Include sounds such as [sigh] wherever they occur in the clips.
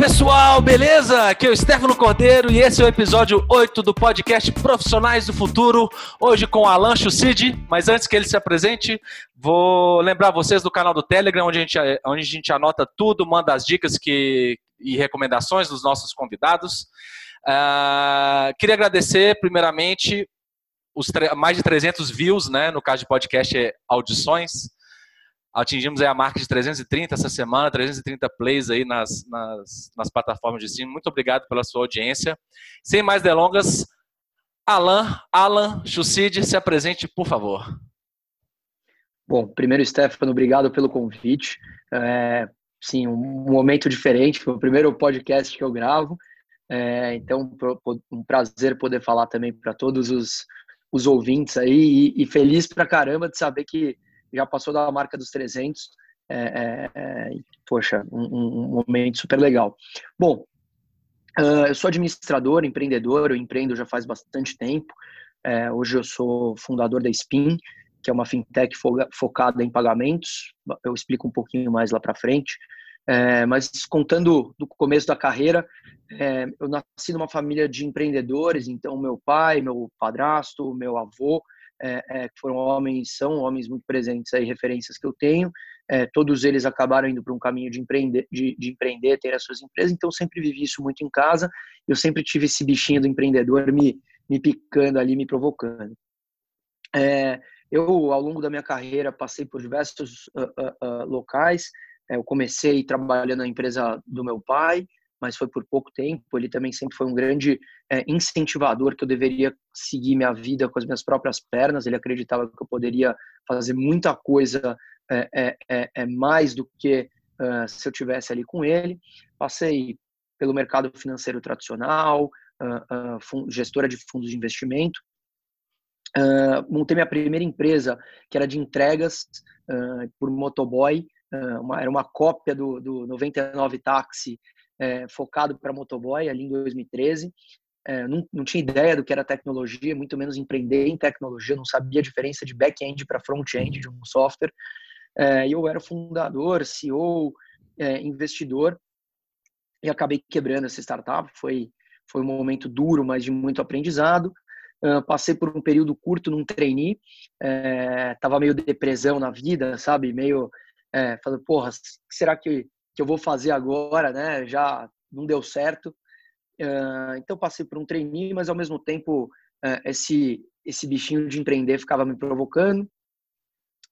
pessoal, beleza? Aqui é o Stefano Cordeiro e esse é o episódio 8 do podcast Profissionais do Futuro. Hoje com Alan Chucid, mas antes que ele se apresente, vou lembrar vocês do canal do Telegram, onde a gente, onde a gente anota tudo, manda as dicas que, e recomendações dos nossos convidados. Uh, queria agradecer, primeiramente, os mais de 300 views, né? No caso de podcast, é audições. Atingimos a marca de 330 essa semana, 330 plays aí nas, nas, nas plataformas de streaming. Muito obrigado pela sua audiência. Sem mais delongas, Alan, Alan Chucid, se apresente, por favor. Bom, primeiro, Stefano, obrigado pelo convite. É, sim, um momento diferente, foi o primeiro podcast que eu gravo. É, então, um prazer poder falar também para todos os, os ouvintes aí e, e feliz pra caramba de saber que já passou da marca dos 300. É, é, é, poxa, um, um, momento super legal. Bom, uh, eu sou administrador, empreendedor, eu empreendo já faz bastante tempo. É, hoje eu sou fundador da Spin, que é uma fintech focada em pagamentos. Eu explico um pouquinho mais lá para frente. É, mas contando do começo da carreira, é, eu nasci numa família de empreendedores, então meu pai, meu padrasto, meu avô é, é, foram homens, são homens muito presentes aí, referências que eu tenho. É, todos eles acabaram indo para um caminho de empreender, de, de, empreender, ter as suas empresas, então sempre vivi isso muito em casa. Eu sempre tive esse bichinho do empreendedor me, me picando ali, me provocando. É, eu, ao longo da minha carreira, passei por diversos uh, uh, uh, locais. É, eu comecei trabalhando na empresa do meu pai, mas foi por pouco tempo. Ele também sempre foi um grande é, incentivador que eu deveria seguir minha vida com as minhas próprias pernas. Ele acreditava que eu poderia fazer muita coisa é, é, é, é mais do que uh, se eu tivesse ali com ele. Passei pelo mercado financeiro tradicional, uh, uh, gestora de fundos de investimento. montei minha primeira empresa, que era de entregas por motoboy. Uma, era uma cópia do, do 99 Táxi é, focado para motoboy ali em 2013. É, não, não, tinha ideia do que era tecnologia, muito menos empreender em tecnologia, não sabia a diferença de back-end para front-end de um software. É, eu era fundador, CEO, é, investidor e acabei quebrando essa startup. Foi, foi um momento duro, mas de muito aprendizado. Uh, passei por um período curto num trainee, é, tava meio depressão na vida, sabe? Meio é, falando, porra, será que que eu vou fazer agora, né? Já não deu certo. Uh, então passei por um treininho, mas ao mesmo tempo uh, esse esse bichinho de empreender ficava me provocando.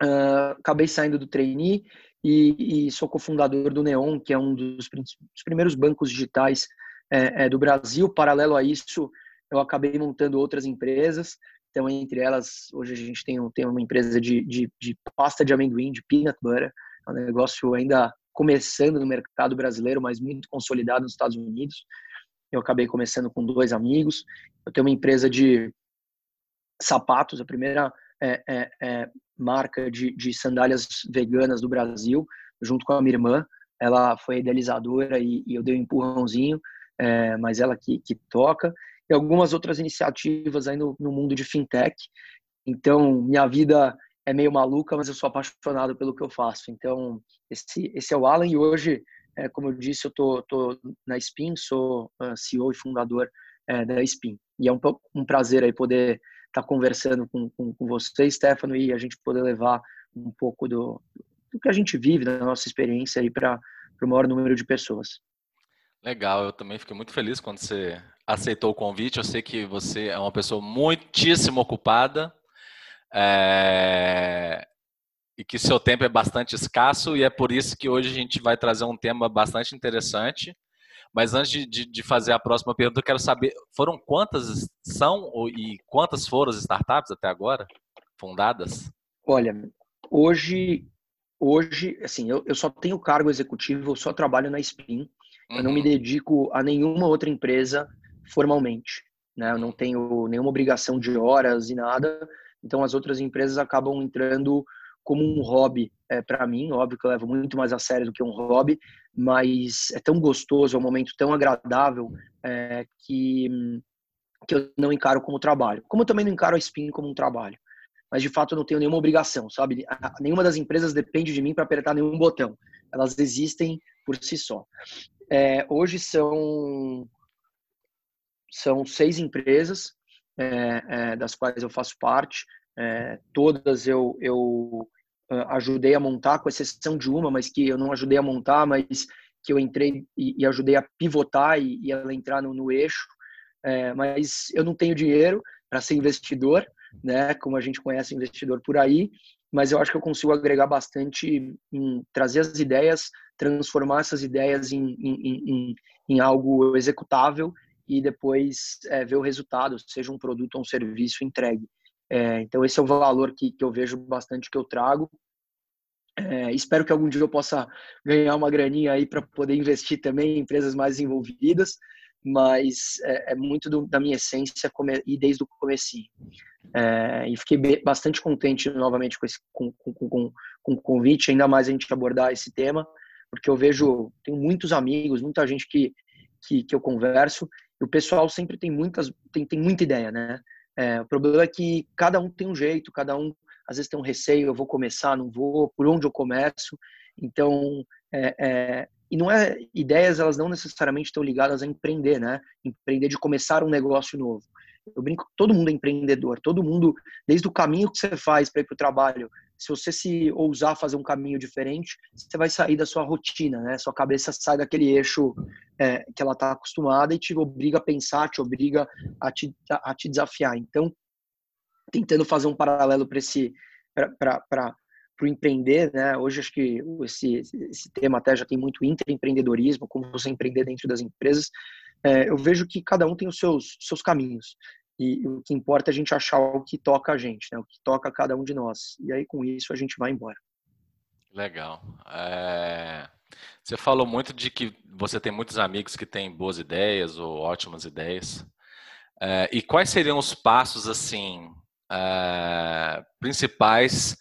Uh, acabei saindo do trainee e, e sou cofundador do Neon, que é um dos, dos primeiros bancos digitais é, é, do Brasil. Paralelo a isso, eu acabei montando outras empresas. Então, entre elas, hoje a gente tem, tem uma empresa de, de, de pasta de amendoim, de peanut butter. É um negócio ainda começando no mercado brasileiro, mas muito consolidado nos Estados Unidos. Eu acabei começando com dois amigos. Eu tenho uma empresa de sapatos, a primeira é, é, é, marca de, de, sandálias veganas do Brasil, junto com a minha irmã. Ela foi idealizadora e, e eu dei um empurrãozinho, é, mas ela que, que, toca. E algumas outras iniciativas aí no, no mundo de fintech. Então, minha vida é meio maluca, mas eu sou apaixonado pelo que eu faço. Então, esse, esse é o Alan e hoje, é, como eu disse, eu tô, tô na Spin, sou CEO e fundador é, da Spin. E é um, um prazer aí poder estar tá conversando com, com, com você, Stefano, e a gente poder levar um pouco do, do que a gente vive, da nossa experiência aí para o maior número de pessoas. Legal, eu também fiquei muito feliz quando você aceitou o convite. Eu sei que você é uma pessoa muitíssimo ocupada, é... E que seu tempo é bastante escasso, e é por isso que hoje a gente vai trazer um tema bastante interessante. Mas antes de, de fazer a próxima pergunta, eu quero saber: foram quantas são e quantas foram as startups até agora fundadas? Olha, hoje, hoje assim, eu, eu só tenho cargo executivo, eu só trabalho na Spin. Uhum. Eu não me uhum. dedico a nenhuma outra empresa formalmente. Né? Eu não tenho nenhuma obrigação de horas e nada. Então as outras empresas acabam entrando como um hobby é, para mim, óbvio que eu levo muito mais a sério do que um hobby, mas é tão gostoso, é um momento tão agradável é, que, que eu não encaro como trabalho. Como eu também não encaro a Spin como um trabalho. Mas de fato eu não tenho nenhuma obrigação, sabe? Nenhuma das empresas depende de mim para apertar nenhum botão. Elas existem por si só. É, hoje são, são seis empresas é, é, das quais eu faço parte. É, todas eu, eu ah, ajudei a montar, com exceção de uma, mas que eu não ajudei a montar, mas que eu entrei e, e ajudei a pivotar e, e ela entrar no, no eixo. É, mas eu não tenho dinheiro para ser investidor, né? Como a gente conhece investidor por aí, mas eu acho que eu consigo agregar bastante em trazer as ideias, transformar essas ideias em, em, em, em algo executável e depois é, ver o resultado, seja um produto ou um serviço entregue. É, então esse é o valor que, que eu vejo bastante que eu trago. É, espero que algum dia eu possa ganhar uma graninha aí para poder investir também em empresas mais envolvidas, mas é, é muito do, da minha essência e desde o começo. É, e fiquei bastante contente novamente com, esse, com, com, com, com o convite, ainda mais a gente abordar esse tema, porque eu vejo, tenho muitos amigos, muita gente que, que, que eu converso, o pessoal sempre tem muitas, tem, tem muita ideia, né? É, o problema é que cada um tem um jeito, cada um às vezes tem um receio, eu vou começar, não vou, por onde eu começo. Então, é, é, e não é ideias, elas não necessariamente estão ligadas a empreender, né? Empreender de começar um negócio novo. Eu brinco, todo mundo é empreendedor, todo mundo, desde o caminho que você faz para ir para o trabalho, se você se ousar fazer um caminho diferente, você vai sair da sua rotina, né? Sua cabeça sai daquele eixo é, que ela está acostumada e te obriga a pensar, te obriga a te, a te desafiar. Então, tentando fazer um paralelo para esse para o empreender, né? Hoje acho que esse, esse tema até já tem muito intraempreendedorismo, como você empreender dentro das empresas. É, eu vejo que cada um tem os seus seus caminhos e o que importa é a gente achar o que toca a gente, né? O que toca a cada um de nós. E aí com isso a gente vai embora. Legal. É... Você falou muito de que você tem muitos amigos que têm boas ideias ou ótimas ideias. É, e quais seriam os passos assim uh, principais,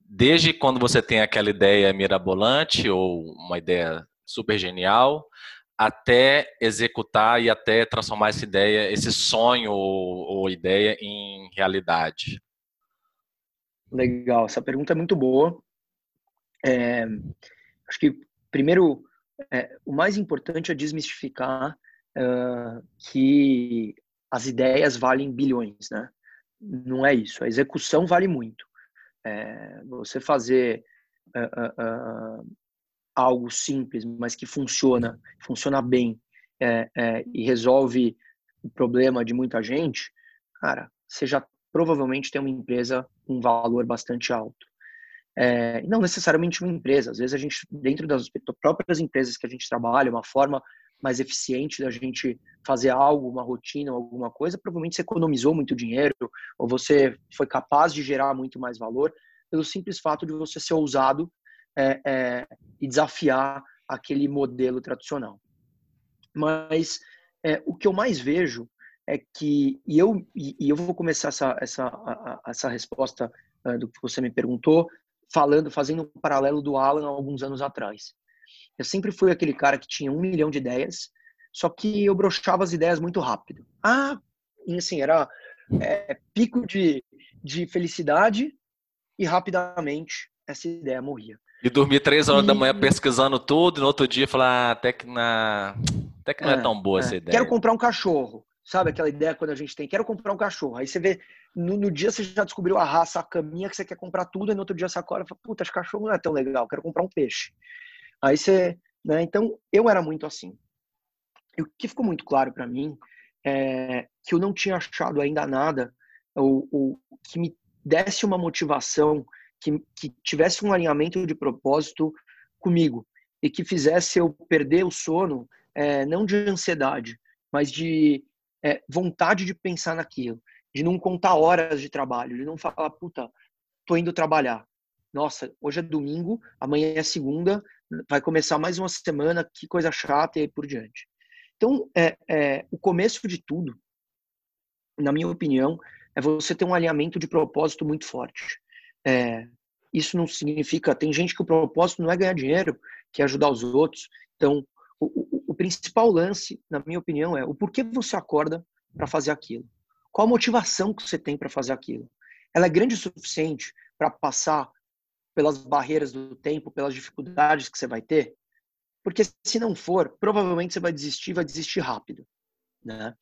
desde quando você tem aquela ideia mirabolante ou uma ideia super genial, até executar e até transformar essa ideia, esse sonho ou, ou ideia em realidade? Legal, essa pergunta é muito boa. É, acho que primeiro é, o mais importante é desmistificar uh, que as ideias valem bilhões, né? não é isso. A execução vale muito. É, você fazer uh, uh, algo simples, mas que funciona, funciona bem é, é, e resolve o problema de muita gente, cara, você já provavelmente tem uma empresa com um valor bastante alto. É, não necessariamente uma empresa, às vezes a gente, dentro das próprias empresas que a gente trabalha, uma forma mais eficiente da gente fazer algo, uma rotina, alguma coisa, provavelmente você economizou muito dinheiro ou você foi capaz de gerar muito mais valor pelo simples fato de você ser ousado é, é, e desafiar aquele modelo tradicional. Mas é, o que eu mais vejo é que e eu e, eu vou começar essa essa essa resposta uh, do que você me perguntou falando fazendo um paralelo do Alan alguns anos atrás. Eu sempre fui aquele cara que tinha um milhão de ideias, só que eu brochava as ideias muito rápido. Ah, assim, era é, pico de, de felicidade e rapidamente essa ideia morria. E dormir três horas da manhã pesquisando tudo, e no outro dia falar, ah, até que, na... até que não é, é tão boa é. essa ideia. Quero comprar um cachorro. Sabe aquela ideia quando a gente tem, quero comprar um cachorro. Aí você vê, no, no dia você já descobriu a raça, a caminha que você quer comprar tudo, e no outro dia você acorda e fala, puta, esse cachorro não é tão legal, quero comprar um peixe. Aí você, né? Então eu era muito assim. E o que ficou muito claro para mim é que eu não tinha achado ainda nada ou, ou que me desse uma motivação, que, que tivesse um alinhamento de propósito comigo e que fizesse eu perder o sono, é, não de ansiedade, mas de é, vontade de pensar naquilo, de não contar horas de trabalho, de não falar, puta, tô indo trabalhar. Nossa, hoje é domingo, amanhã é segunda, vai começar mais uma semana, que coisa chata e aí por diante. Então, é, é, o começo de tudo, na minha opinião, é você ter um alinhamento de propósito muito forte. É, isso não significa. Tem gente que o propósito não é ganhar dinheiro, que é ajudar os outros. Então, o, o, o principal lance, na minha opinião, é o porquê você acorda para fazer aquilo. Qual a motivação que você tem para fazer aquilo? Ela é grande o suficiente para passar pelas barreiras do tempo, pelas dificuldades que você vai ter? Porque se não for, provavelmente você vai desistir, vai desistir rápido, né?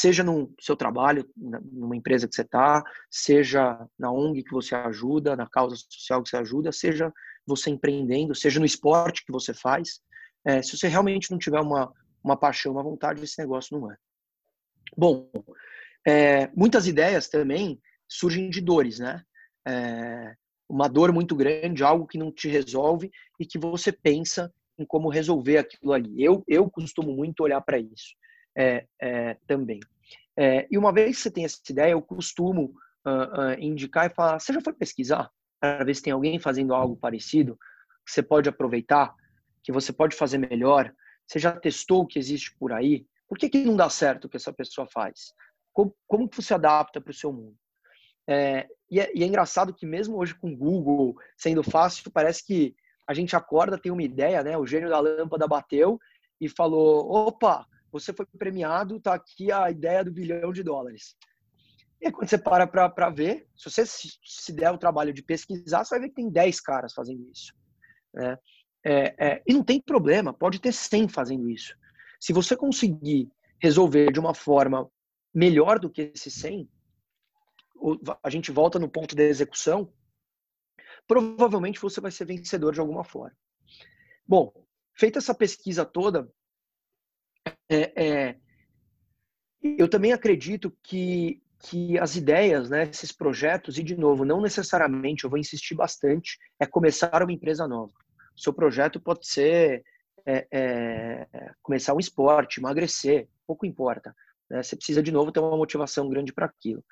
Seja no seu trabalho, numa empresa que você está, seja na ONG que você ajuda, na causa social que você ajuda, seja você empreendendo, seja no esporte que você faz. É, se você realmente não tiver uma, uma paixão, uma vontade, esse negócio não é. Bom, é, muitas ideias também surgem de dores, né? É, uma dor muito grande, algo que não te resolve e que você pensa em como resolver aquilo ali. Eu, eu costumo muito olhar para isso é, é, também. É, e uma vez que você tem essa ideia, eu costumo uh, uh, indicar e falar: você já foi pesquisar para ver se tem alguém fazendo algo parecido que você pode aproveitar, que você pode fazer melhor? Você já testou o que existe por aí? Por que, que não dá certo o que essa pessoa faz? Como, como você adapta para o seu mundo? É, e, é, e, é, engraçado que mesmo hoje com o Google sendo fácil, parece que a gente acorda, tem uma ideia, né? O gênio da lâmpada bateu e falou: opa, você foi premiado, tá aqui a ideia do bilhão de dólares. E aí, quando você para para ver, se você se der o trabalho de pesquisar, você vai ver que tem 10 caras fazendo isso. Né? É, é, e não tem problema, pode ter 100 fazendo isso. Se você conseguir resolver de uma forma melhor do que esse 100, a gente volta no ponto da execução, provavelmente você vai ser vencedor de alguma forma. Bom, feita essa pesquisa toda, é, é, eu também acredito que, que as ideias, né, esses projetos, e de novo, não necessariamente, eu vou insistir bastante, é começar uma empresa nova. O seu projeto pode ser é, é, começar um esporte, emagrecer, pouco importa. Né? Você precisa, de novo, ter uma motivação grande para aquilo.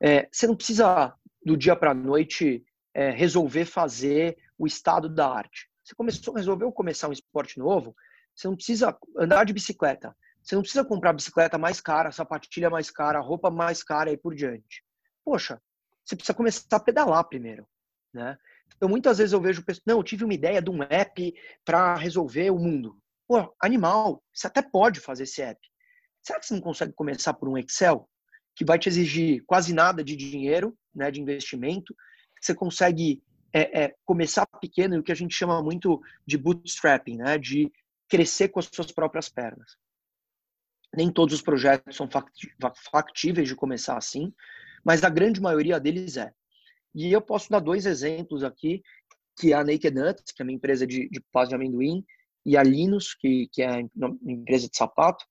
É, você não precisa, do dia para a noite, é, resolver fazer o estado da arte. Você começou, resolveu começar um esporte novo, você não precisa andar de bicicleta. Você não precisa comprar bicicleta mais cara, sapatilha mais cara, roupa mais cara e por diante. Poxa, você precisa começar a pedalar primeiro, né? Então, muitas vezes eu vejo pessoas, não, eu tive uma ideia de um app para resolver o mundo. Pô, animal, você até pode fazer esse app. Será que você não consegue começar por um Excel que vai te exigir quase nada de dinheiro, né, de investimento? Você consegue é, é, começar pequeno, o que a gente chama muito de bootstrapping, né, de crescer com as suas próprias pernas. Nem todos os projetos são factíveis de começar assim, mas a grande maioria deles é. E eu posso dar dois exemplos aqui, que é a Naked Nuts, que é uma empresa de, de paz de amendoim, e a Linus, que, que é uma empresa de sapato.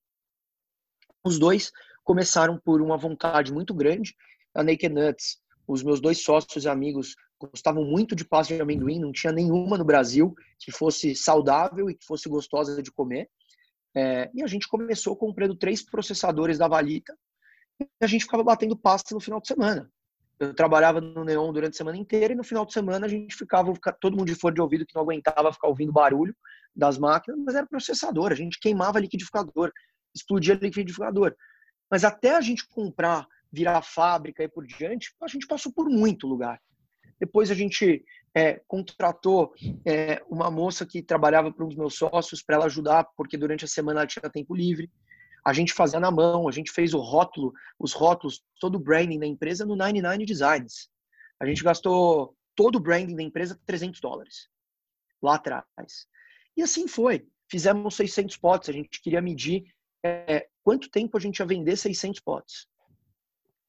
Os dois começaram por uma vontade muito grande. A Naked Nuts, os meus dois sócios e amigos gostavam muito de pasta de amendoim, não tinha nenhuma no Brasil que fosse saudável e que fosse gostosa de comer. É, e a gente começou comprando três processadores da Valita e a gente ficava batendo pasta no final de semana. Eu trabalhava no Neon durante a semana inteira e no final de semana a gente ficava, todo mundo de fone de ouvido que não aguentava ficar ouvindo barulho das máquinas, mas era processador, a gente queimava liquidificador, explodia liquidificador. Mas até a gente comprar, virar fábrica e por diante, a gente passou por muito lugar. Depois a gente é, contratou é, uma moça que trabalhava para um dos meus sócios para ela ajudar, porque durante a semana ela tinha tempo livre. A gente fazia na mão, a gente fez o rótulo, os rótulos, todo o branding da empresa no 99 Designs. A gente gastou todo o branding da empresa 300 dólares lá atrás. E assim foi. Fizemos 600 potes. A gente queria medir é, quanto tempo a gente ia vender 600 potes.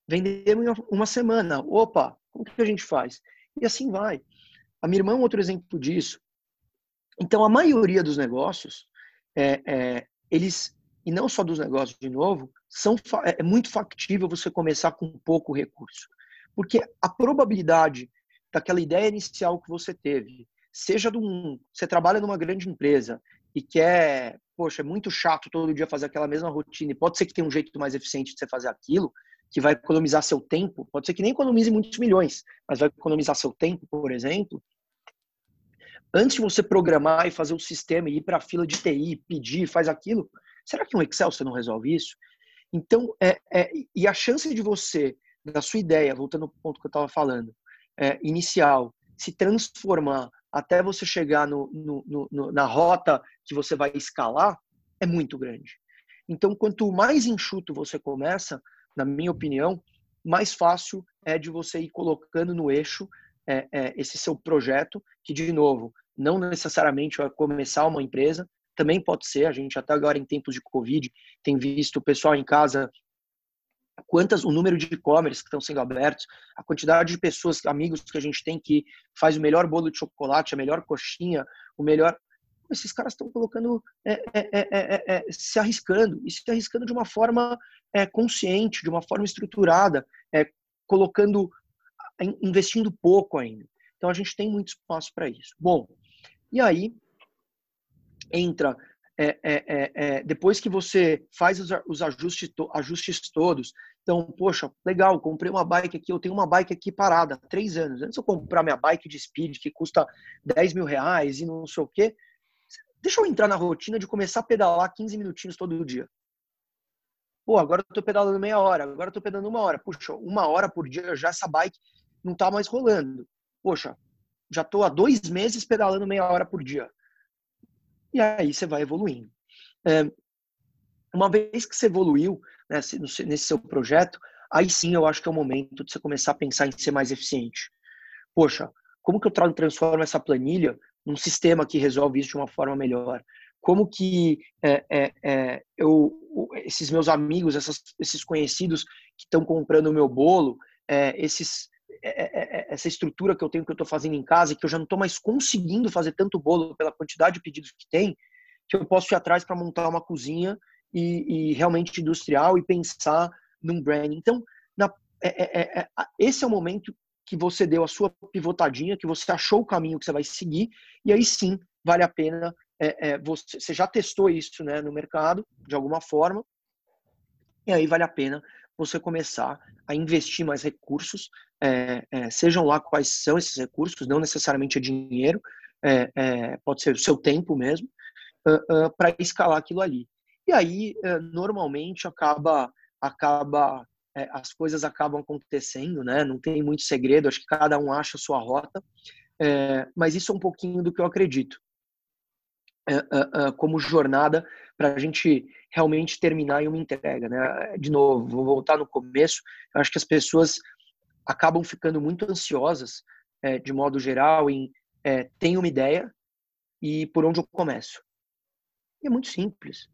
Vendemos em uma semana. Opa, como que a gente faz? E assim vai. A minha irmã é outro exemplo disso. Então, a maioria dos negócios, é, é, eles, e não só dos negócios, de novo, são, é, é muito factível você começar com pouco recurso. Porque a probabilidade daquela ideia inicial que você teve, seja de um, você trabalha numa grande empresa e quer, poxa, é muito chato todo dia fazer aquela mesma rotina, e pode ser que tenha um jeito mais eficiente de você fazer aquilo, que vai economizar seu tempo, pode ser que nem economize muitos milhões, mas vai economizar seu tempo, por exemplo. Antes de você programar e fazer o sistema e ir para a fila de TI, pedir, faz aquilo, será que no Excel você não resolve isso? Então, é, é, e a chance de você, da sua ideia, voltando ao ponto que eu estava falando, é, inicial, se transformar até você chegar no, no, no, na rota que você vai escalar, é muito grande. Então, quanto mais enxuto você começa, na minha opinião, mais fácil é de você ir colocando no eixo é, é, esse seu projeto, que, de novo, não necessariamente a começar uma empresa, também pode ser. A gente até agora em tempos de Covid tem visto o pessoal em casa quantas o número de e-commerce que estão sendo abertos, a quantidade de pessoas, amigos que a gente tem que faz o melhor bolo de chocolate, a melhor coxinha, o melhor esses caras estão colocando, é é, é, é, é, se arriscando, e se arriscando de uma forma consciente, de uma forma estruturada, colocando, investindo pouco ainda. Então a gente tem muito espaço para isso. Bom, e aí entra é, é, é, depois que você faz os, ajustes, ajustes, todos, então, poxa, legal, comprei uma bike aqui, eu tenho uma bike aqui parada há três anos. Antes eu comprar minha bike de speed, que custa 10 mil reais e não sei o quê, Deixa eu entrar na rotina de começar a pedalar 15 minutinhos todo dia. Pô, agora eu tô pedalando meia hora, agora eu tô pedalando uma hora. Puxa, uma hora por dia já essa bike não tá mais rolando. Poxa, já tô há dois meses pedalando meia hora por dia. E aí você vai evoluindo. É, uma vez que você evoluiu né, nesse seu projeto, aí sim eu acho que é o momento de você começar a pensar em ser mais eficiente. Poxa, como que eu transformo essa planilha um sistema que resolve isso de uma forma melhor. Como que é, é, é, eu, esses meus amigos, essas, esses conhecidos que estão comprando o meu bolo, é, esses, é, é, essa estrutura que eu tenho que eu estou fazendo em casa, que eu já não estou mais conseguindo fazer tanto bolo pela quantidade de pedidos que tem, que eu posso ir atrás para montar uma cozinha e, e, realmente industrial e pensar num brand. Então, na, esse é o momento que você deu a sua pivotadinha, que você achou o caminho que você vai seguir, e aí sim vale a pena. É, é, você, você, já testou isso né, no mercado, de alguma forma, e aí vale a pena você começar a investir mais recursos, é, é sejam lá quais são esses recursos, não necessariamente é dinheiro, é, é, pode ser o seu tempo mesmo, uh, uh, para escalar aquilo ali. E aí, uh, normalmente, acaba, acaba é, as coisas acabam acontecendo, né? Não tem muito segredo, acho que cada um acha a sua rota, é, mas isso é um pouquinho do que eu acredito. É, é, é como jornada para a gente realmente terminar em uma entrega, né? De novo, vou voltar no começo. Eu acho que as pessoas acabam ficando muito ansiosas, é, de modo geral, em tem uma ideia e por onde eu começo. E é muito simples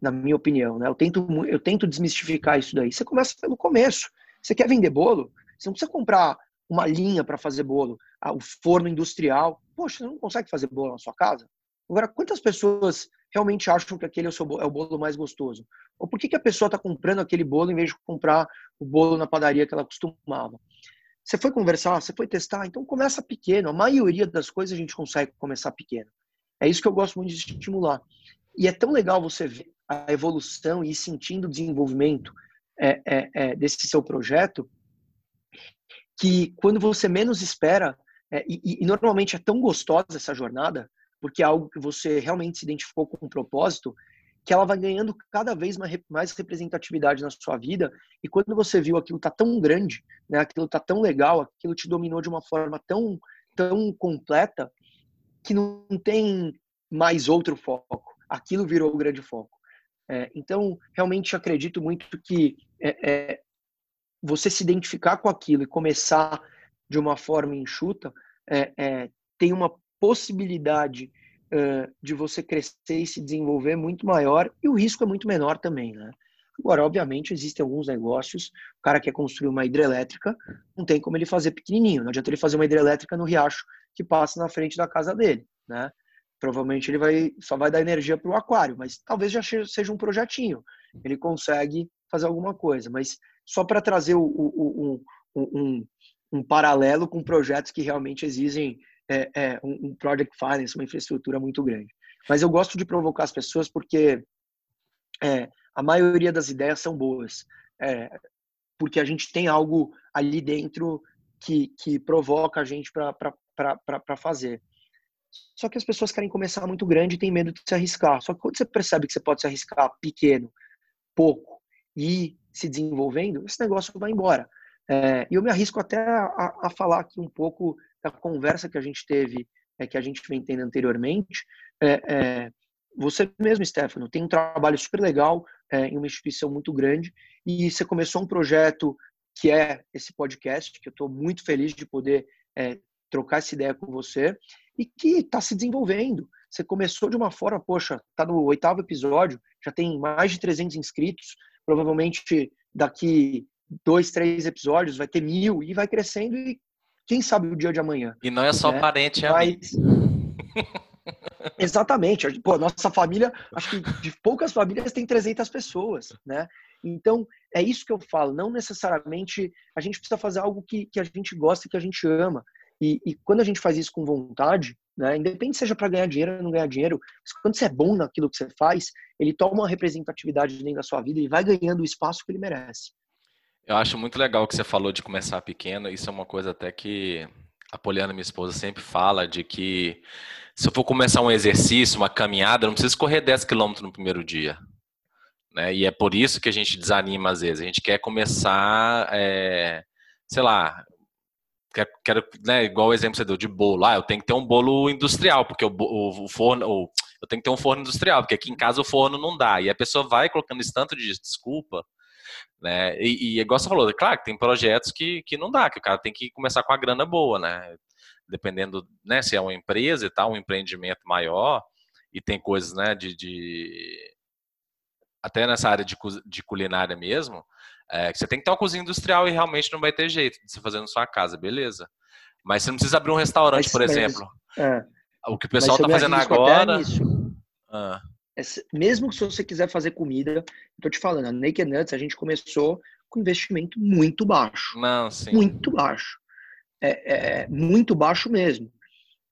na minha opinião. Né? Eu, tento, eu tento desmistificar isso daí. Você começa pelo começo. Você quer vender bolo? Você não precisa comprar uma linha para fazer bolo, ah, o forno industrial. Poxa, você não consegue fazer bolo na sua casa? Agora, quantas pessoas realmente acham que aquele é o, seu, é o bolo mais gostoso? Ou por que, que a pessoa está comprando aquele bolo em vez de comprar o bolo na padaria que ela costumava? Você foi conversar, você foi testar, então começa pequeno. A maioria das coisas a gente consegue começar pequeno. É isso que eu gosto muito de estimular. E é tão legal você ver a evolução e sentindo o desenvolvimento é, é, é, desse seu projeto, que quando você menos espera, é, e, e, normalmente é tão gostosa essa jornada, porque é algo que você realmente se identificou com um propósito, que ela vai ganhando cada vez mais, representatividade na sua vida, e quando você viu aquilo tá tão grande, né, aquilo tá tão legal, aquilo te dominou de uma forma tão, tão completa, que não tem mais outro foco. Aquilo virou o grande foco. É, então, realmente acredito muito que é, é, você se identificar com aquilo e começar de uma forma enxuta é, é, tem uma possibilidade de você crescer e se desenvolver muito maior e o risco é muito menor também, né? Agora, obviamente, existem alguns negócios. O cara quer construir uma hidrelétrica, não tem como ele fazer pequenininho. Não adianta ele fazer uma hidrelétrica no riacho que passa na frente da casa dele, né? Provavelmente ele vai só vai dar energia para o aquário, mas talvez já seja um projetinho. Ele consegue fazer alguma coisa, mas só para trazer o, o, o, um, um, paralelo com projetos que realmente exigem é, é, um, um project finance, uma infraestrutura muito grande. Mas eu gosto de provocar as pessoas porque é, a maioria das ideias são boas, é, porque a gente tem algo ali dentro que, que provoca a gente para fazer. Só que as pessoas querem começar muito grande e têm medo de se arriscar. Só que quando você percebe que você pode se arriscar pequeno, pouco e se desenvolvendo, esse negócio vai embora. É, e eu me arrisco até a, a, falar aqui um pouco da conversa que a gente teve, é, que a gente vem tendo anteriormente. É, é você mesmo, Stefano, tem um trabalho super legal é, em uma instituição muito grande e você começou um projeto que é esse podcast, que eu estou muito feliz de poder é, trocar essa ideia com você. E que está se desenvolvendo. Você começou de uma forma, poxa, está no oitavo episódio, já tem mais de 300 inscritos, provavelmente daqui dois, três episódios vai ter mil e vai crescendo e quem sabe o dia de amanhã. E não é só né? parente, é Mas... [laughs] Exatamente. Pô, nossa família, acho que de poucas famílias tem 300 pessoas, né? Então, é isso que eu falo. Não necessariamente a gente precisa fazer algo que, que a gente gosta e que a gente ama. E, e quando a gente faz isso com vontade, né, independente seja para ganhar dinheiro ou não ganhar dinheiro, quando você é bom naquilo que você faz, ele toma uma representatividade dentro da sua vida e vai ganhando o espaço que ele merece. Eu acho muito legal que você falou de começar pequeno. Isso é uma coisa até que a Poliana, minha esposa, sempre fala de que se eu for começar um exercício, uma caminhada, não preciso correr 10 quilômetros no primeiro dia. Né? E é por isso que a gente desanima às vezes. A gente quer começar, é, sei lá, quero, quero né, igual o exemplo que você deu de bolo. Ah, eu tenho que ter um bolo industrial, porque o, o, o forno, o, eu tenho que ter um forno industrial, porque aqui em casa o forno não dá. E a pessoa vai colocando esse tanto de desculpa, né? E, e igual você falou, claro que tem projetos que, que não dá, que o cara tem que começar com a grana boa, né? Dependendo, né, se é uma empresa e tal, um empreendimento maior, e tem coisas, né, de, de até nessa área de, de culinária mesmo, é, você tem que ter uma cozinha industrial e realmente não vai ter jeito de você fazer na sua casa, beleza? Mas você não precisa abrir um restaurante, mas, por exemplo. é. O que o pessoal está fazendo agora. Ah. É, mesmo que se você quiser fazer comida, tô te falando, a Naked Nuts a gente começou com investimento muito baixo. Não, sim. Muito baixo. É, é, muito baixo mesmo.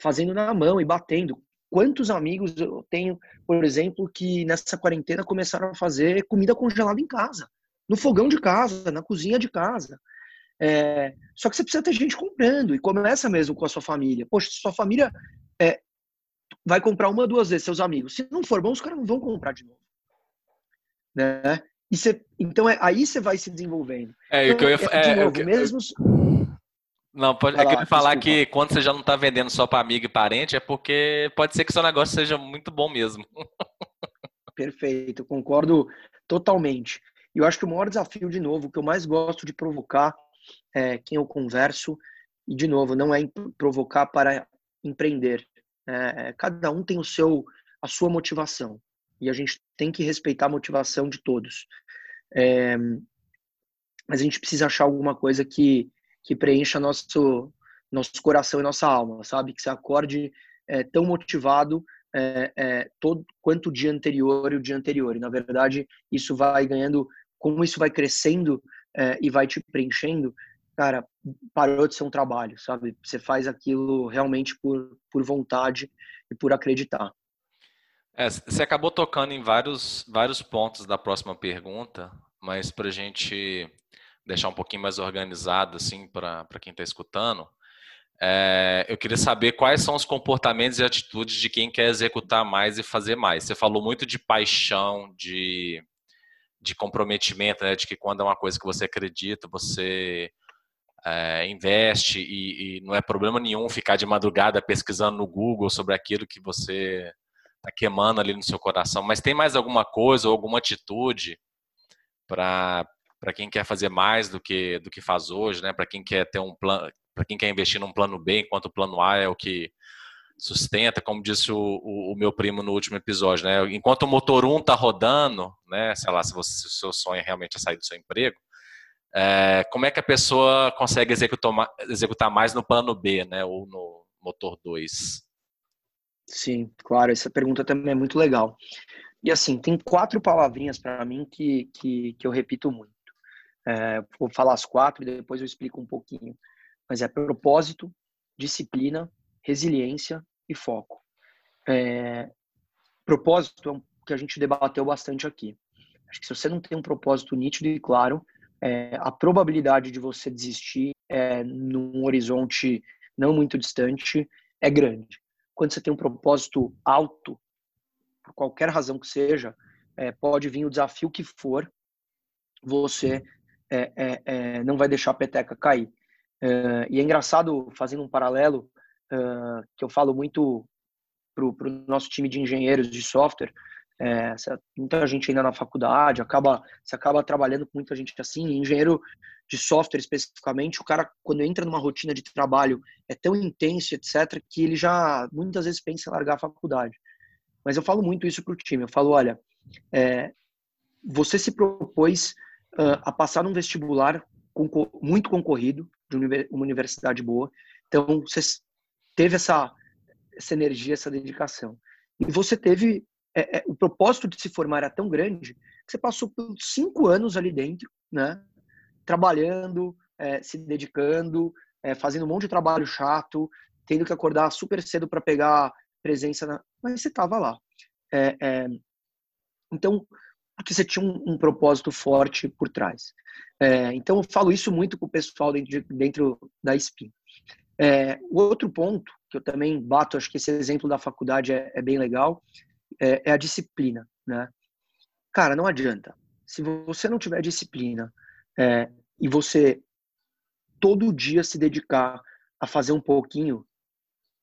Fazendo na mão e batendo. Quantos amigos eu tenho, por exemplo, que nessa quarentena começaram a fazer comida congelada em casa? No fogão de casa, na cozinha de casa. É, só que você precisa ter gente comprando e começa mesmo com a sua família. Poxa, sua família é, vai comprar uma, duas vezes seus amigos. Se não for bom, os caras não vão comprar de novo. Né? E você, então é, aí você vai se desenvolvendo. É, então, eu, é, de é, novo, eu, mesmo. Não, pode, é que eu ia falar desculpa. que quando você já não está vendendo só para amigo e parente, é porque pode ser que seu negócio seja muito bom mesmo. Perfeito, concordo totalmente. E eu acho que o maior desafio, de novo, que eu mais gosto de provocar é, quem eu converso, e de novo, não é provocar para empreender. É, cada um tem o seu, a sua motivação. E a gente tem que respeitar a motivação de todos. É, mas a gente precisa achar alguma coisa que, que preencha nosso, nosso coração e nossa alma, sabe? Que você acorde é, tão motivado é, é, todo quanto o dia anterior e o dia anterior. E, na verdade, isso vai ganhando como isso vai crescendo é, e vai te preenchendo, cara, parou de ser um trabalho, sabe? Você faz aquilo realmente por, por vontade e por acreditar. É, você acabou tocando em vários, vários pontos da próxima pergunta, mas para a gente deixar um pouquinho mais organizado, assim, para quem está escutando, é, eu queria saber quais são os comportamentos e atitudes de quem quer executar mais e fazer mais. Você falou muito de paixão, de de comprometimento, né, de que quando é uma coisa que você acredita, você é, investe e, e, não é problema nenhum ficar de madrugada pesquisando no Google sobre aquilo que você está queimando ali no seu coração. Mas tem mais alguma coisa ou alguma atitude para quem quer fazer mais do que do que faz hoje, né? Para quem quer ter um plano, para quem quer investir num plano B, enquanto o plano A é o que sustenta, como disse o, o, o, meu primo no último episódio, né? Enquanto o motor 1 está rodando, né? Sei lá, se, você, se o seu sonho realmente é sair do seu emprego, é, como é que a pessoa consegue executar, executar mais no plano B, né? Ou no motor 2? Sim, claro, essa pergunta também é muito legal. E assim, tem quatro palavrinhas para mim que, que, que eu repito muito. É, vou falar as quatro e depois eu explico um pouquinho. Mas é propósito, disciplina, resiliência e foco. É, propósito é um que a gente debateu bastante aqui. Acho que se você não tem um propósito nítido e claro, é, a probabilidade de você desistir é, num horizonte não muito distante é grande. Quando você tem um propósito alto, por qualquer razão que seja, é, pode vir o desafio que for, você é, é, é não vai deixar a peteca cair. É, e é engraçado, fazendo um paralelo, uh, que eu falo muito para o nosso time de engenheiros de software, É, muita gente ainda na faculdade, acaba, você acaba trabalhando com muita gente assim, engenheiro de software especificamente, o cara, quando entra numa rotina de trabalho, é tão intenso, etc., que ele já muitas vezes pensa em largar a faculdade. Mas eu falo muito isso para o time. Eu falo, olha, é, você se propôs uh, a passar num vestibular muito concorrido, de uma universidade boa. Então, você teve essa, essa energia, essa dedicação. E você teve é, é, o propósito de se formar era tão grande que você passou por cinco anos ali dentro, né? Trabalhando, é, se dedicando, é, fazendo um monte de trabalho chato, tendo que acordar super cedo para pegar presença, na... mas você estava lá. É, é, então, porque você tinha um, um propósito forte por trás. então, eu falo isso muito com o pessoal dentro, de, dentro da SPIN. O outro ponto, que eu também bato, acho que esse exemplo da faculdade é bem legal, é, é a disciplina, né? Cara, não adianta. Se você não tiver disciplina é, e você todo dia se dedicar a fazer um pouquinho,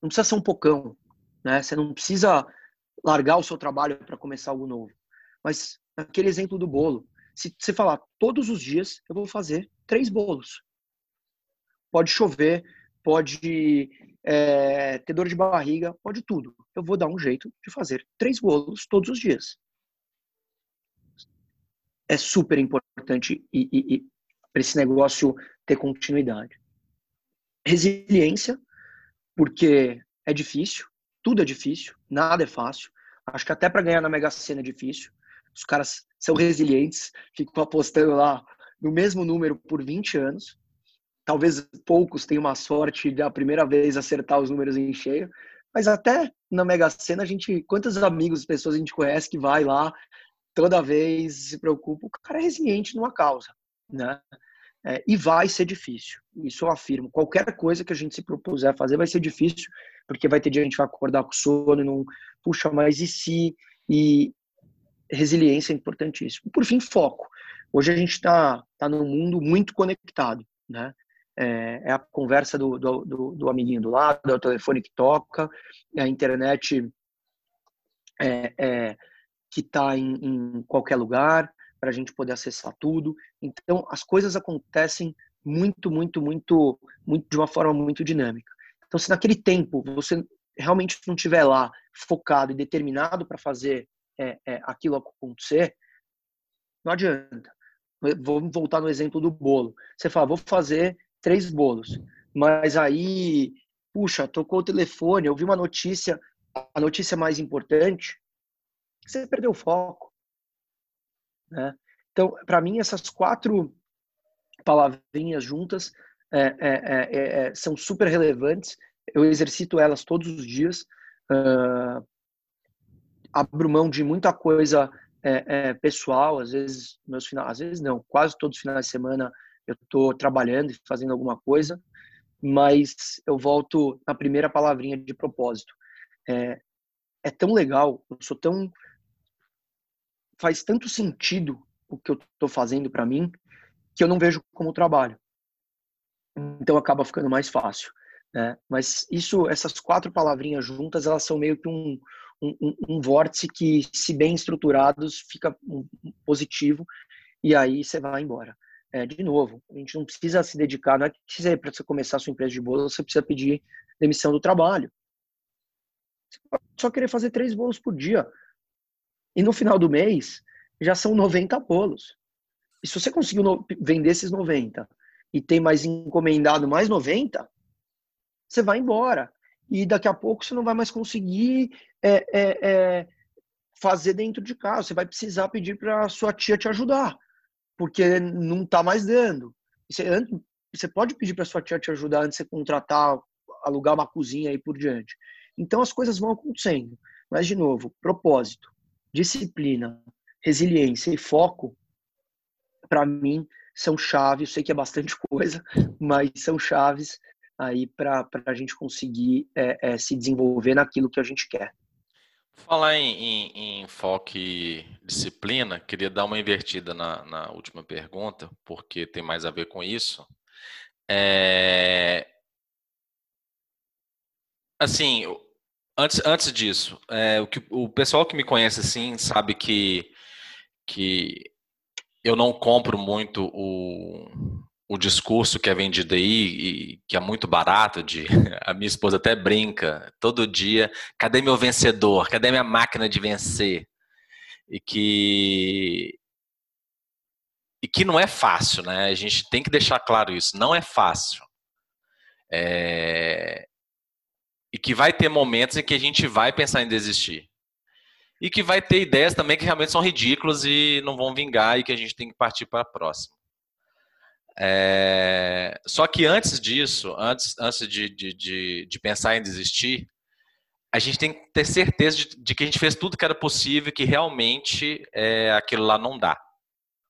não precisa ser um pocão, né? Você não precisa largar o seu trabalho para começar algo novo. Mas aquele exemplo do bolo, se você falar todos os dias, eu vou fazer três bolos. Pode chover, pode é, ter dor de barriga, pode tudo. Eu vou dar um jeito de fazer três bolos todos os dias. É super importante e, e, e para esse negócio ter continuidade. Resiliência, porque é difícil, tudo é difícil, nada é fácil. Acho que até para ganhar na Mega Sena é difícil. Os caras são resilientes, ficam apostando lá no mesmo número por 20 anos talvez poucos tenham uma sorte de a primeira vez acertar os números em cheio, mas até na Mega Sena a gente, quantos amigos, pessoas a gente conhece que vai lá toda vez se preocupa, o cara é resiliente numa causa, né? É, e vai ser difícil, isso eu afirmo. Qualquer coisa que a gente se propuser a fazer vai ser difícil, porque vai ter dia que a gente vai acordar com sono e não, puxa, mas e se? E resiliência é importantíssimo. Por fim, foco. Hoje a gente está tá num mundo muito conectado, né? É, é a conversa do, do, do, do, amiguinho do lado, é o telefone que toca, é a internet é, é que está em, em, qualquer lugar para a gente poder acessar tudo. Então, as coisas acontecem muito, muito, muito, muito de uma forma muito dinâmica. Então, se naquele tempo você realmente não estiver lá focado e determinado para fazer é, é, aquilo acontecer, não adianta. Vamos voltar no exemplo do bolo. Você fala, vou fazer três bolos. Mas aí, puxa, tocou o telefone, eu vi uma notícia, a notícia mais importante, você perdeu o foco. Né? Então, para mim, essas quatro palavrinhas juntas é, é, é, é, são super relevantes. Eu exercito elas todos os dias. Uh, abro mão de muita coisa é, é, pessoal, às vezes meus finais, às vezes não, quase todos os finais de semana eu estou trabalhando e fazendo alguma coisa, mas eu volto na primeira palavrinha de propósito. É, é tão legal, eu sou tão. faz tanto sentido o que eu estou fazendo para mim que eu não vejo como trabalho. Então acaba ficando mais fácil. Né? Mas isso, essas quatro palavrinhas juntas, elas são meio que um, um, um vórtice que, se bem estruturados, fica positivo e aí você vai embora. É, de novo, a gente não precisa se dedicar, não é que para você começar a sua empresa de bolos, você precisa pedir demissão do trabalho. Você pode só querer fazer três bolos por dia. E no final do mês, já são 90 bolos. E se você conseguiu vender esses 90 e tem mais encomendado mais 90, você vai embora. E daqui a pouco você não vai mais conseguir é, é, é, fazer dentro de casa. Você vai precisar pedir para sua tia te ajudar porque não está mais dando. Você, você pode pedir para sua tia te ajudar antes de você contratar, alugar uma cozinha e por diante. Então as coisas vão acontecendo. Mas, de novo, propósito, disciplina, resiliência e foco, para mim, são chaves. Eu sei que é bastante [laughs] coisa, mas são chaves aí para a gente conseguir é, é, se desenvolver naquilo que a gente quer. Falar em, em, em, foco e disciplina, queria dar uma invertida na, na, última pergunta, porque tem mais a ver com isso. É... Assim, antes, antes disso, é, o, que, o pessoal que me conhece assim sabe que, que eu não compro muito o, o discurso que é vendido aí, que é muito barato, de [laughs] a minha esposa até brinca todo dia, cadê meu vencedor? Cadê minha máquina de vencer? E que e que não é fácil, né? A gente tem que deixar claro isso, não é fácil. É... E que vai ter momentos em que a gente vai pensar em desistir. E que vai ter ideias também que realmente são ridículas e não vão vingar e que a gente tem que partir para a próxima. É... Só que antes disso, antes, antes de, de, de, de, pensar em desistir, a gente tem que ter certeza de, que a gente fez tudo que era possível que realmente é, aquilo lá não dá.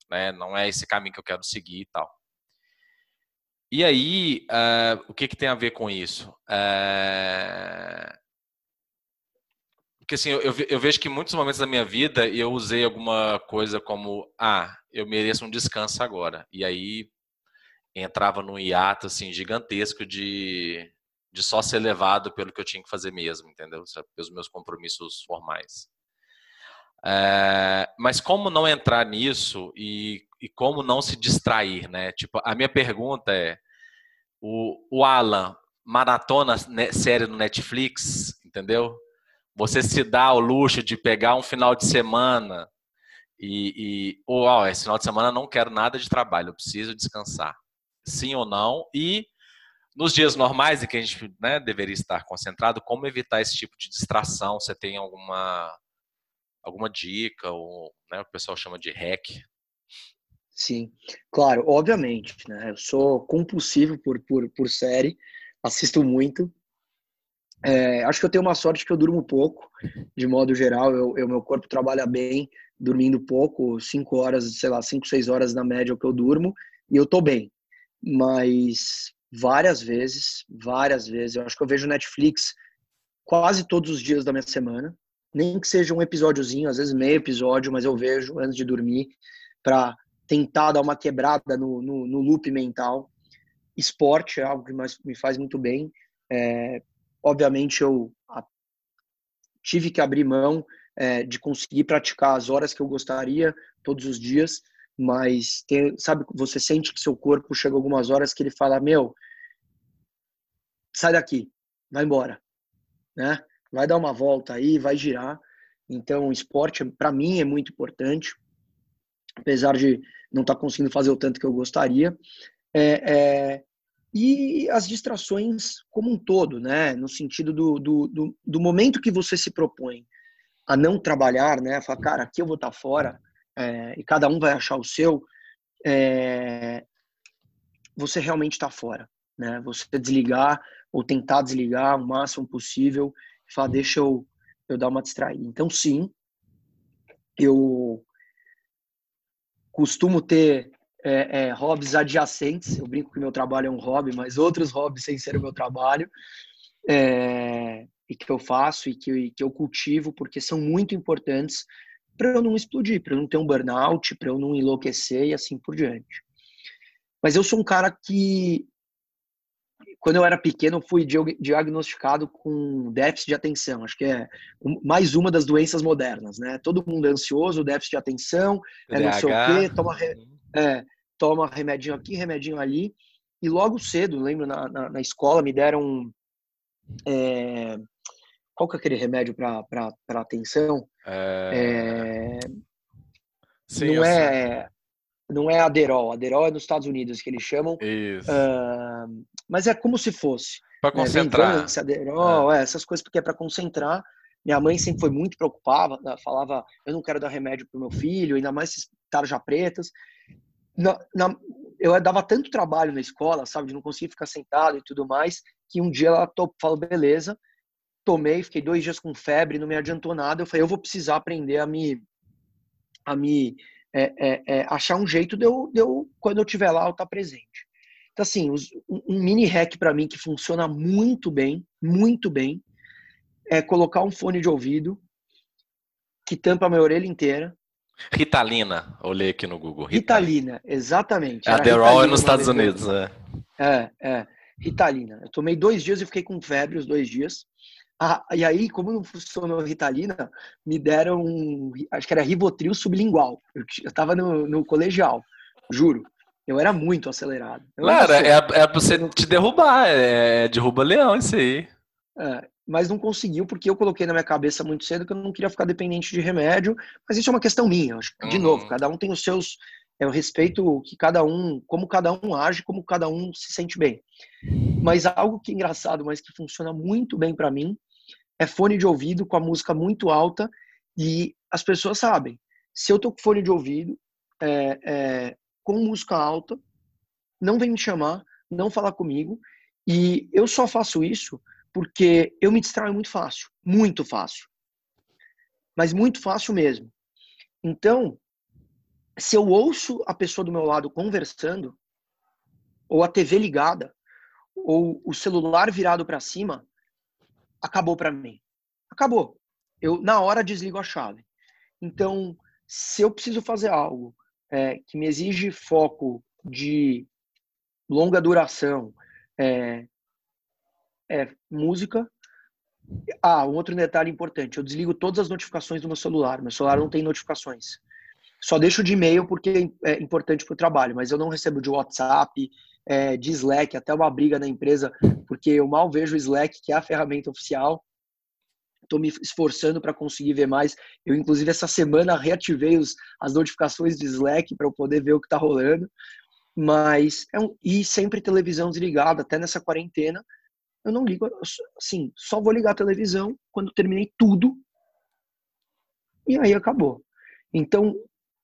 Né? Não é esse caminho que eu quero seguir e tal. E aí, uh, o que, que tem a ver com isso? Uh... Porque assim, eu, eu, vejo que em muitos momentos da minha vida eu usei alguma coisa como, ah, eu mereço um descanso agora. E aí entrava num hiato assim, gigantesco de, de só ser levado pelo que eu tinha que fazer mesmo, entendeu? Pelos meus compromissos formais. É, mas como não entrar nisso e, e, como não se distrair, né? Tipo, a minha pergunta é: o, o Alan maratona série no Netflix, entendeu? Você se dá o luxo de pegar um final de semana e, e ou, oh, esse final de semana não quero nada de trabalho, eu preciso descansar. Sim ou não? E nos dias normais em que a gente né, deveria estar concentrado, como evitar esse tipo de distração? Você tem alguma alguma dica, ou né, o que o pessoal chama de hack? Sim, claro, obviamente, né? Eu sou compulsivo por, por, por série, assisto muito. É, acho que eu tenho uma sorte que eu durmo pouco, de modo geral, eu, eu meu corpo trabalha bem, dormindo pouco, cinco horas, sei lá, cinco, seis horas na média é o que eu durmo, e eu tô bem. Mas várias vezes, várias vezes, eu acho que eu vejo Netflix quase todos os dias da minha semana, nem que seja um episódiozinho, às vezes meio episódio, mas eu vejo antes de dormir para tentar dar uma quebrada no, no, no, loop mental. Esporte é algo que me faz muito bem. É, obviamente eu tive que abrir mão é, de conseguir praticar as horas que eu gostaria todos os dias, mas tem, sabe, você sente que seu corpo chega algumas horas que ele fala, meu, sai daqui, vai embora, né? vai dar uma volta aí, vai girar. Então, esporte, para mim, é muito importante, apesar de não estar tá conseguindo fazer o tanto que eu gostaria. É, é, e as distrações como um todo, né? No sentido do, do, do, do, momento que você se propõe a não trabalhar, né? Falar, cara, aqui eu vou estar tá fora, é, e cada um vai achar o seu, é, você realmente está fora, né? Você desligar ou tentar desligar o máximo possível falar, deixa eu, eu dar uma distraída. Então, sim, eu costumo ter é, é, hobbies adjacentes. Eu brinco que meu trabalho é um hobby, mas outros hobbies sem ser o meu trabalho. É, e que eu faço e que, que eu cultivo, porque são muito importantes para eu não explodir, para eu não ter um burnout, para eu não enlouquecer e assim por diante. Mas eu sou um cara que quando eu era pequeno, fui diagnosticado com déficit de atenção. Acho que é mais uma das doenças modernas, né? Todo mundo é ansioso, déficit de atenção, é não sei o quê, toma, é, toma remedinho aqui, remedinho ali. E logo cedo, lembro, na, na, na escola, me deram. É... Qual que é aquele remédio para atenção? É... Sim, não é não é Aderol, Aderol é nos Estados Unidos que eles chamam. Uh, mas é como se fosse. Para né? concentrar. Né? Aderol, é. É, essas coisas porque é para concentrar. Minha mãe sempre foi muito preocupada, falava, eu não quero dar remédio pro meu filho, ainda mais esses tarja pretas. Na, na, eu dava tanto trabalho na escola, sabe, de não conseguir ficar sentado e tudo mais, que um dia ela falou, beleza, tomei, fiquei dois dias com febre, não me adiantou nada. Eu falei, eu vou precisar aprender a me, a me é, é, é, achar um jeito de eu, de eu, quando eu estiver lá, eu estar tá presente. Então, assim, os, um mini hack para mim que funciona muito bem, muito bem, é colocar um fone de ouvido que tampa a minha orelha inteira. Ritalina, olhei aqui no Google. Ritalina, Ritalina exatamente. A Adderall é nos Estados Unidos, é. É, é. Ritalina. Eu tomei dois dias e fiquei com febre os dois dias. Ah, e aí, como não funcionou Ritalina, me deram, acho que era Rivotril sublingual. Eu, eu tava no, no colegial, juro. Eu era muito acelerado. Eu Cara, é, é pra você te derrubar, é, é derruba leão isso aí. É, mas não conseguiu porque eu coloquei na minha cabeça muito cedo que eu não queria ficar dependente de remédio. Mas isso é uma questão minha. Acho que, de uhum. novo, cada um tem os seus. É o respeito que cada um, como cada um age, como cada um se sente bem. Mas algo que é engraçado, mas que funciona muito bem para mim, é fone de ouvido com a música muito alta e as pessoas sabem. Se eu tô com fone de ouvido, é, é, com música alta, não vem me chamar, não falar comigo. E eu só faço isso porque eu me distraio muito fácil, muito fácil. Mas muito fácil mesmo. Então, se eu ouço a pessoa do meu lado conversando, ou a TV ligada, ou o celular virado para cima, acabou para mim. Acabou. Eu na hora desligo a chave. Então, se eu preciso fazer algo é, que me exige foco de longa duração, é, é música. Ah, um outro detalhe importante: eu desligo todas as notificações do meu celular. Meu celular não tem notificações. Só deixo de e-mail porque é importante para o trabalho, mas eu não recebo de WhatsApp, é, de Slack, até uma briga na empresa, porque eu mal vejo o Slack, que é a ferramenta oficial estou me esforçando para conseguir ver mais. Eu, inclusive, essa semana reativei os, as notificações de Slack para eu poder ver o que está rolando. Mas, é um, e sempre televisão desligada, até nessa quarentena. Eu não ligo, assim, só vou ligar a televisão quando terminei tudo. E aí acabou. Então,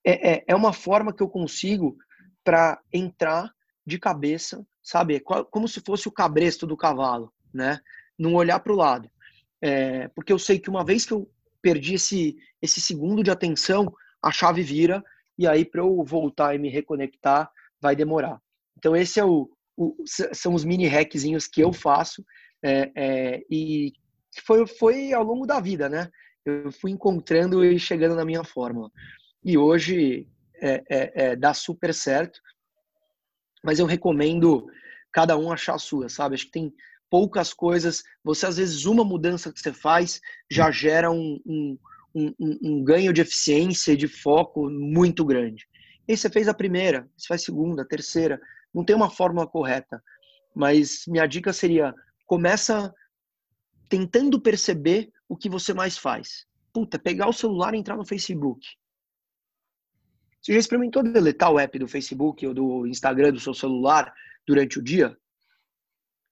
é, é, é uma forma que eu consigo para entrar de cabeça, sabe? É como se fosse o cabresto do cavalo, né? Não olhar para o lado. É, porque eu sei que uma vez que eu perdi esse, esse segundo de atenção, a chave vira e aí para eu voltar e me reconectar vai demorar. Então esse é o, o são os mini hackzinhos que eu faço é, é, e foi, foi ao longo da vida, né? Eu fui encontrando e chegando na minha fórmula. E hoje é, é, é, dá super certo, mas eu recomendo cada um achar a sua, sabe? Acho que tem poucas coisas. Você, às vezes, uma mudança que você faz já gera um, um, um, um ganho de eficiência e de foco muito grande. E você fez a primeira, você faz a segunda, a terceira. Não tem uma fórmula correta. Mas minha dica seria: começa tentando perceber o que você mais faz. Puta, pegar o celular e entrar no Facebook. Você já experimentou deletar o app do Facebook ou do Instagram do seu celular durante o dia?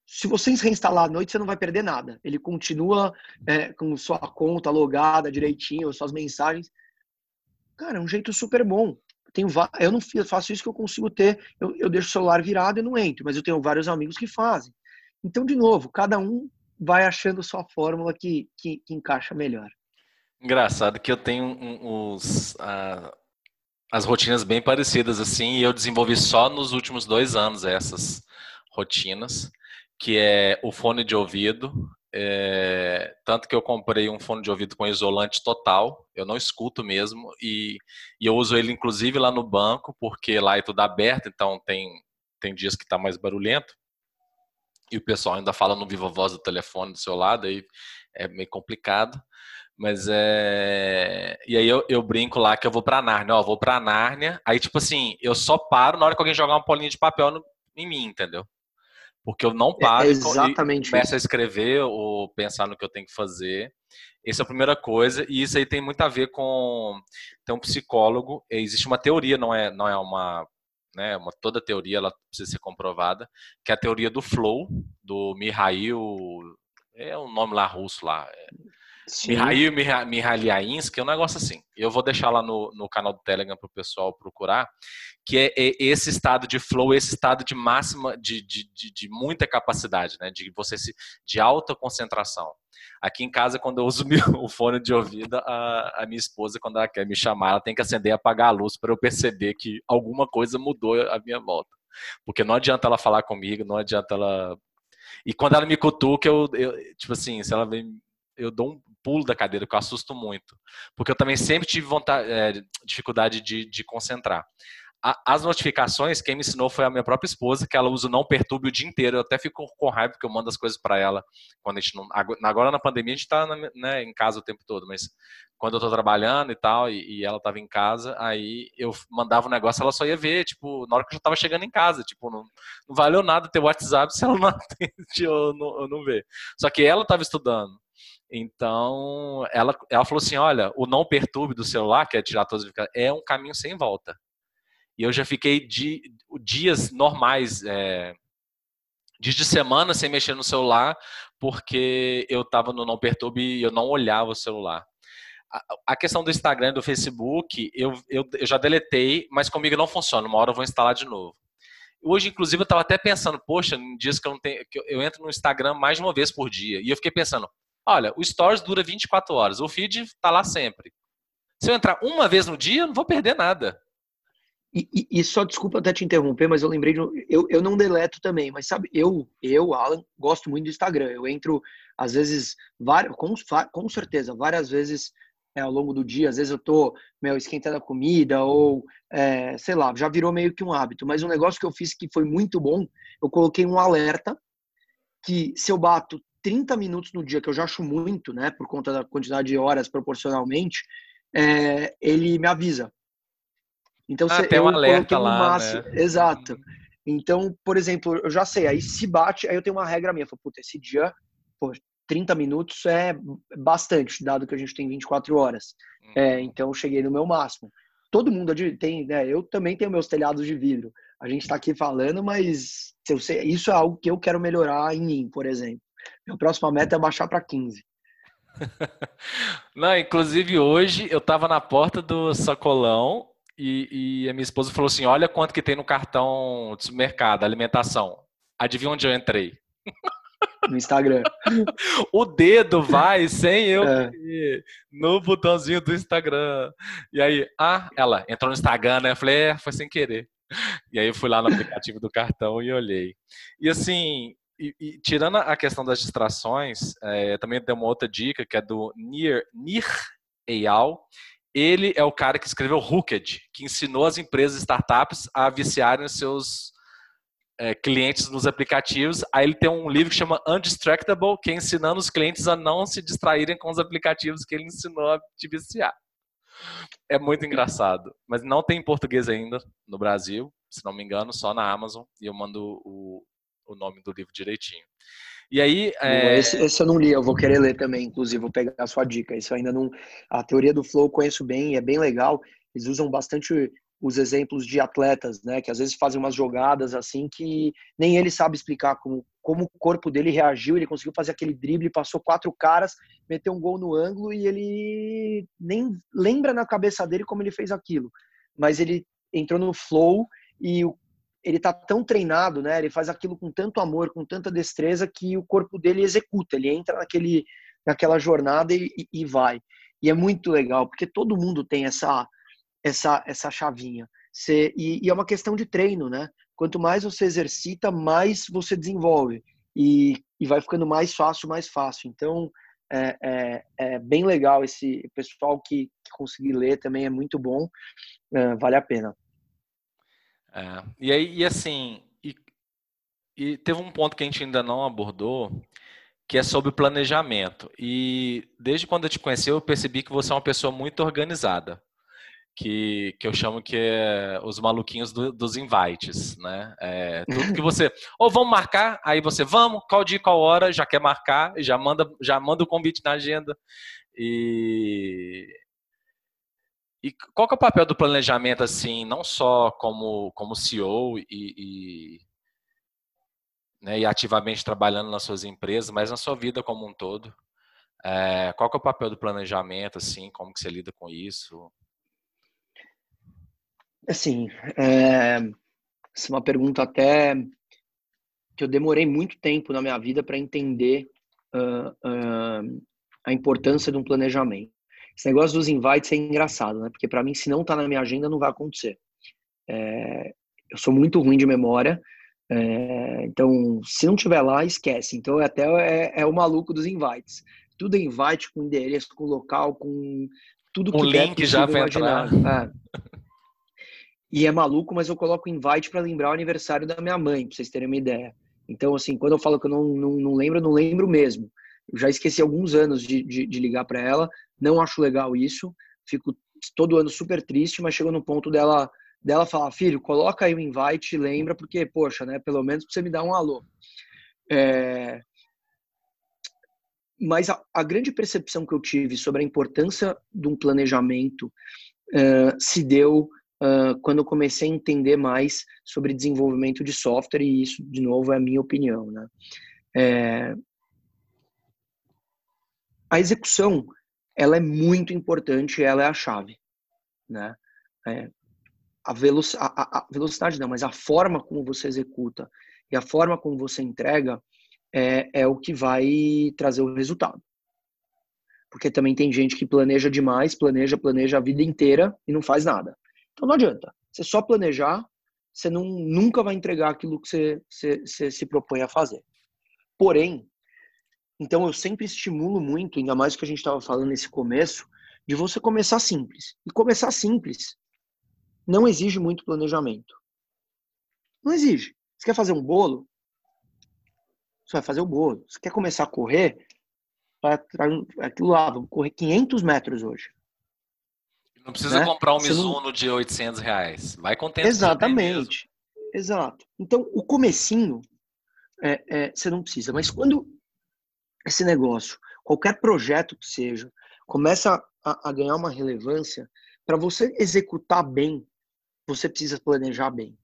se você reinstalar à noite, você não vai perder nada. Ele continua é, com sua conta logada direitinho, suas mensagens. Cara, é um jeito super bom. Tenho, eu não faço isso que eu consigo ter. Eu, eu deixo o celular virado e não entro, mas eu tenho vários amigos que fazem. Então, de novo, cada um vai achando sua fórmula que, que, que encaixa melhor. Engraçado que eu tenho uns, uh, as rotinas bem parecidas assim, e eu desenvolvi só nos últimos dois anos essas rotinas que é o fone de ouvido. É, tanto que eu comprei um fone de ouvido com isolante total, eu não escuto mesmo, e, e, eu uso ele inclusive lá no banco, porque lá é tudo aberto, então tem, tem dias que está mais barulhento, e o pessoal ainda fala no viva voz do telefone do seu lado, aí é meio complicado. Mas é. E aí eu, eu brinco lá que eu vou pra Nárnia, ó, vou pra Nárnia. Aí, tipo assim, eu só paro na hora que alguém jogar uma polinha de papel no, em mim, entendeu? porque eu não é, paro é exatamente e começo a escrever ou pensar no que eu tenho que fazer. Essa é a primeira coisa, e isso aí tem muito a ver com tem um psicólogo, existe uma teoria, não é não é uma né, uma toda teoria ela precisa ser comprovada, que é a teoria do flow do Mihail, é um nome lá russo lá, é, Mihail Mihailiainski, é um negócio assim. Eu vou deixar lá no, no canal do Telegram para o pessoal procurar, que é, é, esse estado de flow, esse estado de máxima, de, de, de, de, muita capacidade, né? De você se, de alta concentração. Aqui em casa, quando eu uso [laughs] o fone de ouvido, a, a minha esposa, quando ela quer me chamar, ela tem que acender e apagar a luz para eu perceber que alguma coisa mudou à minha volta. Porque não adianta ela falar comigo, não adianta ela. E quando ela me cutuca, eu, eu tipo assim, se ela vem eu dou um pulo da cadeira, que eu assusto muito. Porque eu também sempre tive vontade, é, dificuldade de, de concentrar. as notificações, quem me ensinou foi a minha própria esposa, que ela usa o não perturbe o dia inteiro. Eu até fico com raiva porque eu mando as coisas para ela quando a gente não. Agora na pandemia a gente tá né, em casa o tempo todo, mas quando eu tô trabalhando e tal, e, e ela tava em casa, aí eu mandava um negócio, ela só ia ver, tipo, na hora que eu já tava chegando em casa, tipo, não, não valeu nada ter WhatsApp se ela não [laughs] atende ou não, não vê. Só que ela tava estudando. Então, ela, ela falou assim: olha, o não perturbe do celular, que é tirar todas as é um caminho sem volta. E eu já fiquei di, dias normais, é, dias de semana sem mexer no celular, porque eu estava no Não Perturbe e eu não olhava o celular. A, a questão do Instagram e do Facebook, eu, eu, eu já deletei, mas comigo não funciona. Uma hora eu vou instalar de novo. Hoje, inclusive, eu estava até pensando, poxa, em dias que eu não tenho. Que eu entro no Instagram mais de uma vez por dia. E eu fiquei pensando, olha, o Stories dura 24 horas, o feed está lá sempre. Se eu entrar uma vez no dia, eu não vou perder nada. E, e, e, só desculpa até te interromper, mas eu lembrei de. Eu, eu não deleto também, mas sabe, eu, eu, Alan, gosto muito do Instagram. Eu entro, às vezes, várias, com, com certeza, várias vezes é, ao longo do dia. Às vezes eu tô, meu, esquentando a comida, ou, é, sei lá, já virou meio que um hábito. Mas um negócio que eu fiz que foi muito bom, eu coloquei um alerta que se eu bato 30 minutos no dia, que eu já acho muito, né, por conta da quantidade de horas proporcionalmente, é, ele me avisa. Então, ah, tem um alerta lá, máximo, né? Exato. Então, por exemplo, eu já sei, aí se bate, aí eu tenho uma regra minha, falo, puta, esse dia, pô, 30 minutos é bastante, dado que a gente tem 24 horas. É, uhum. É, então, eu cheguei no meu máximo. Todo mundo tem, né? Eu também tenho meus telhados de vidro. A gente está aqui falando, mas eu sei, isso é algo que eu quero melhorar em mim, por exemplo. Minha próxima meta é baixar para 15. [laughs] Não, inclusive hoje eu estava na porta do sacolão e, e, a minha esposa falou assim: olha quanto que tem no cartão de supermercado, alimentação. Adivinha onde eu entrei? No Instagram. [laughs] o dedo vai sem eu é. no botãozinho do Instagram. E aí, ah, ela entrou no Instagram, né? Eu falei, é, foi sem querer. E aí eu fui lá no aplicativo do cartão e olhei. E assim, e, e, tirando a questão das distrações, é, também tem uma outra dica que é do Nir, Nir Eyal, ele é o cara que escreveu Hooked, que ensinou as empresas startups a viciarem os seus é, clientes nos aplicativos. Aí ele tem um livro que chama Undistractable, que é ensinando os clientes a não se distraírem com os aplicativos que ele ensinou a te viciar. É muito engraçado, mas não tem em português ainda no Brasil, se não me engano, só na Amazon, e eu mando o, o nome do livro direitinho. E aí. É... Esse, esse, eu não li, eu vou querer ler também, inclusive, vou pegar a sua dica. Isso ainda não. A teoria do flow eu conheço bem, é bem legal. Eles usam bastante os exemplos de atletas, né? Que às vezes fazem umas jogadas assim que nem ele sabe explicar como, como o corpo dele reagiu. Ele conseguiu fazer aquele drible, passou quatro caras, meteu um gol no ângulo e ele nem lembra na cabeça dele como ele fez aquilo. Mas ele entrou no flow e o ele tá tão treinado, né? Ele faz aquilo com tanto amor, com tanta destreza que o corpo dele executa. Ele entra naquele, naquela jornada e, e vai. E é muito legal porque todo mundo tem essa essa essa chavinha. Você, e, e, é uma questão de treino, né? Quanto mais você exercita, mais você desenvolve e, e vai ficando mais fácil, mais fácil. Então é, é, é bem legal esse pessoal que, que conseguir ler também é muito bom, é, vale a pena. É, e aí, e assim, e, e teve um ponto que a gente ainda não abordou, que é sobre planejamento. E desde quando eu te conheci, eu percebi que você é uma pessoa muito organizada. Que, que eu chamo que é os maluquinhos do, dos invites, né? É, tudo que você. [laughs] Ou vamos marcar, aí você, vamos, qual dia, qual hora, já quer marcar, já manda, já manda o convite na agenda. E, e qual que é o papel do planejamento, assim, não só como, como CEO e, e, né, e ativamente trabalhando nas suas empresas, mas na sua vida como um todo? É, qual que é o papel do planejamento, assim, como que você lida com isso? Assim, é, essa é uma pergunta até que eu demorei muito tempo na minha vida para entender uh, uh, a importância de um planejamento. Esse negócio dos invites é engraçado, né? Porque para mim, se não tá na minha agenda, não vai acontecer. É, eu sou muito ruim de memória, é, então se não tiver lá, esquece. Então até é, é, o maluco dos invites. Tudo é invite com endereço, com local, com tudo que o link já vai entrar. É. E é maluco, mas eu coloco invite para lembrar o aniversário da minha mãe, para vocês terem uma ideia. Então, assim, quando eu falo que eu não, não, não lembro, eu não lembro mesmo. Eu já esqueci alguns anos de, de, de ligar para ela, não acho legal isso, fico todo ano super triste, mas chegou no ponto dela dela falar, filho, coloca aí o invite, lembra, porque, poxa, né, pelo menos você me dar um alô. É... Mas a, a, grande percepção que eu tive sobre a importância de um planejamento uh, se deu uh, quando eu comecei a entender mais sobre desenvolvimento de software, e isso, de novo, é a minha opinião. Né? É... A execução, ela é muito importante, ela é a chave. Né? É, a, veloc a, a, velocidade não, mas a forma como você executa e a forma como você entrega é, é o que vai trazer o resultado. Porque também tem gente que planeja demais, planeja, planeja a vida inteira e não faz nada. Então não adianta. Você só planejar, você não, nunca vai entregar aquilo que você, você, você se propõe a fazer. Porém, então eu sempre estimulo muito, ainda mais que a gente estava falando nesse começo, de você começar simples. E começar simples não exige muito planejamento. Não exige. Você quer fazer um bolo? Você vai fazer o bolo. Você quer começar a correr? Vai aquilo lá, vamos correr 500 metros hoje. Não precisa né? comprar um Mizuno não... de 800 reais. Vai com. Exatamente. Exato. Então, o comecinho, é, é, você não precisa. Mas quando esse negócio, qualquer projeto que seja, começa a, a ganhar uma relevância, para você executar bem, você precisa planejar bem.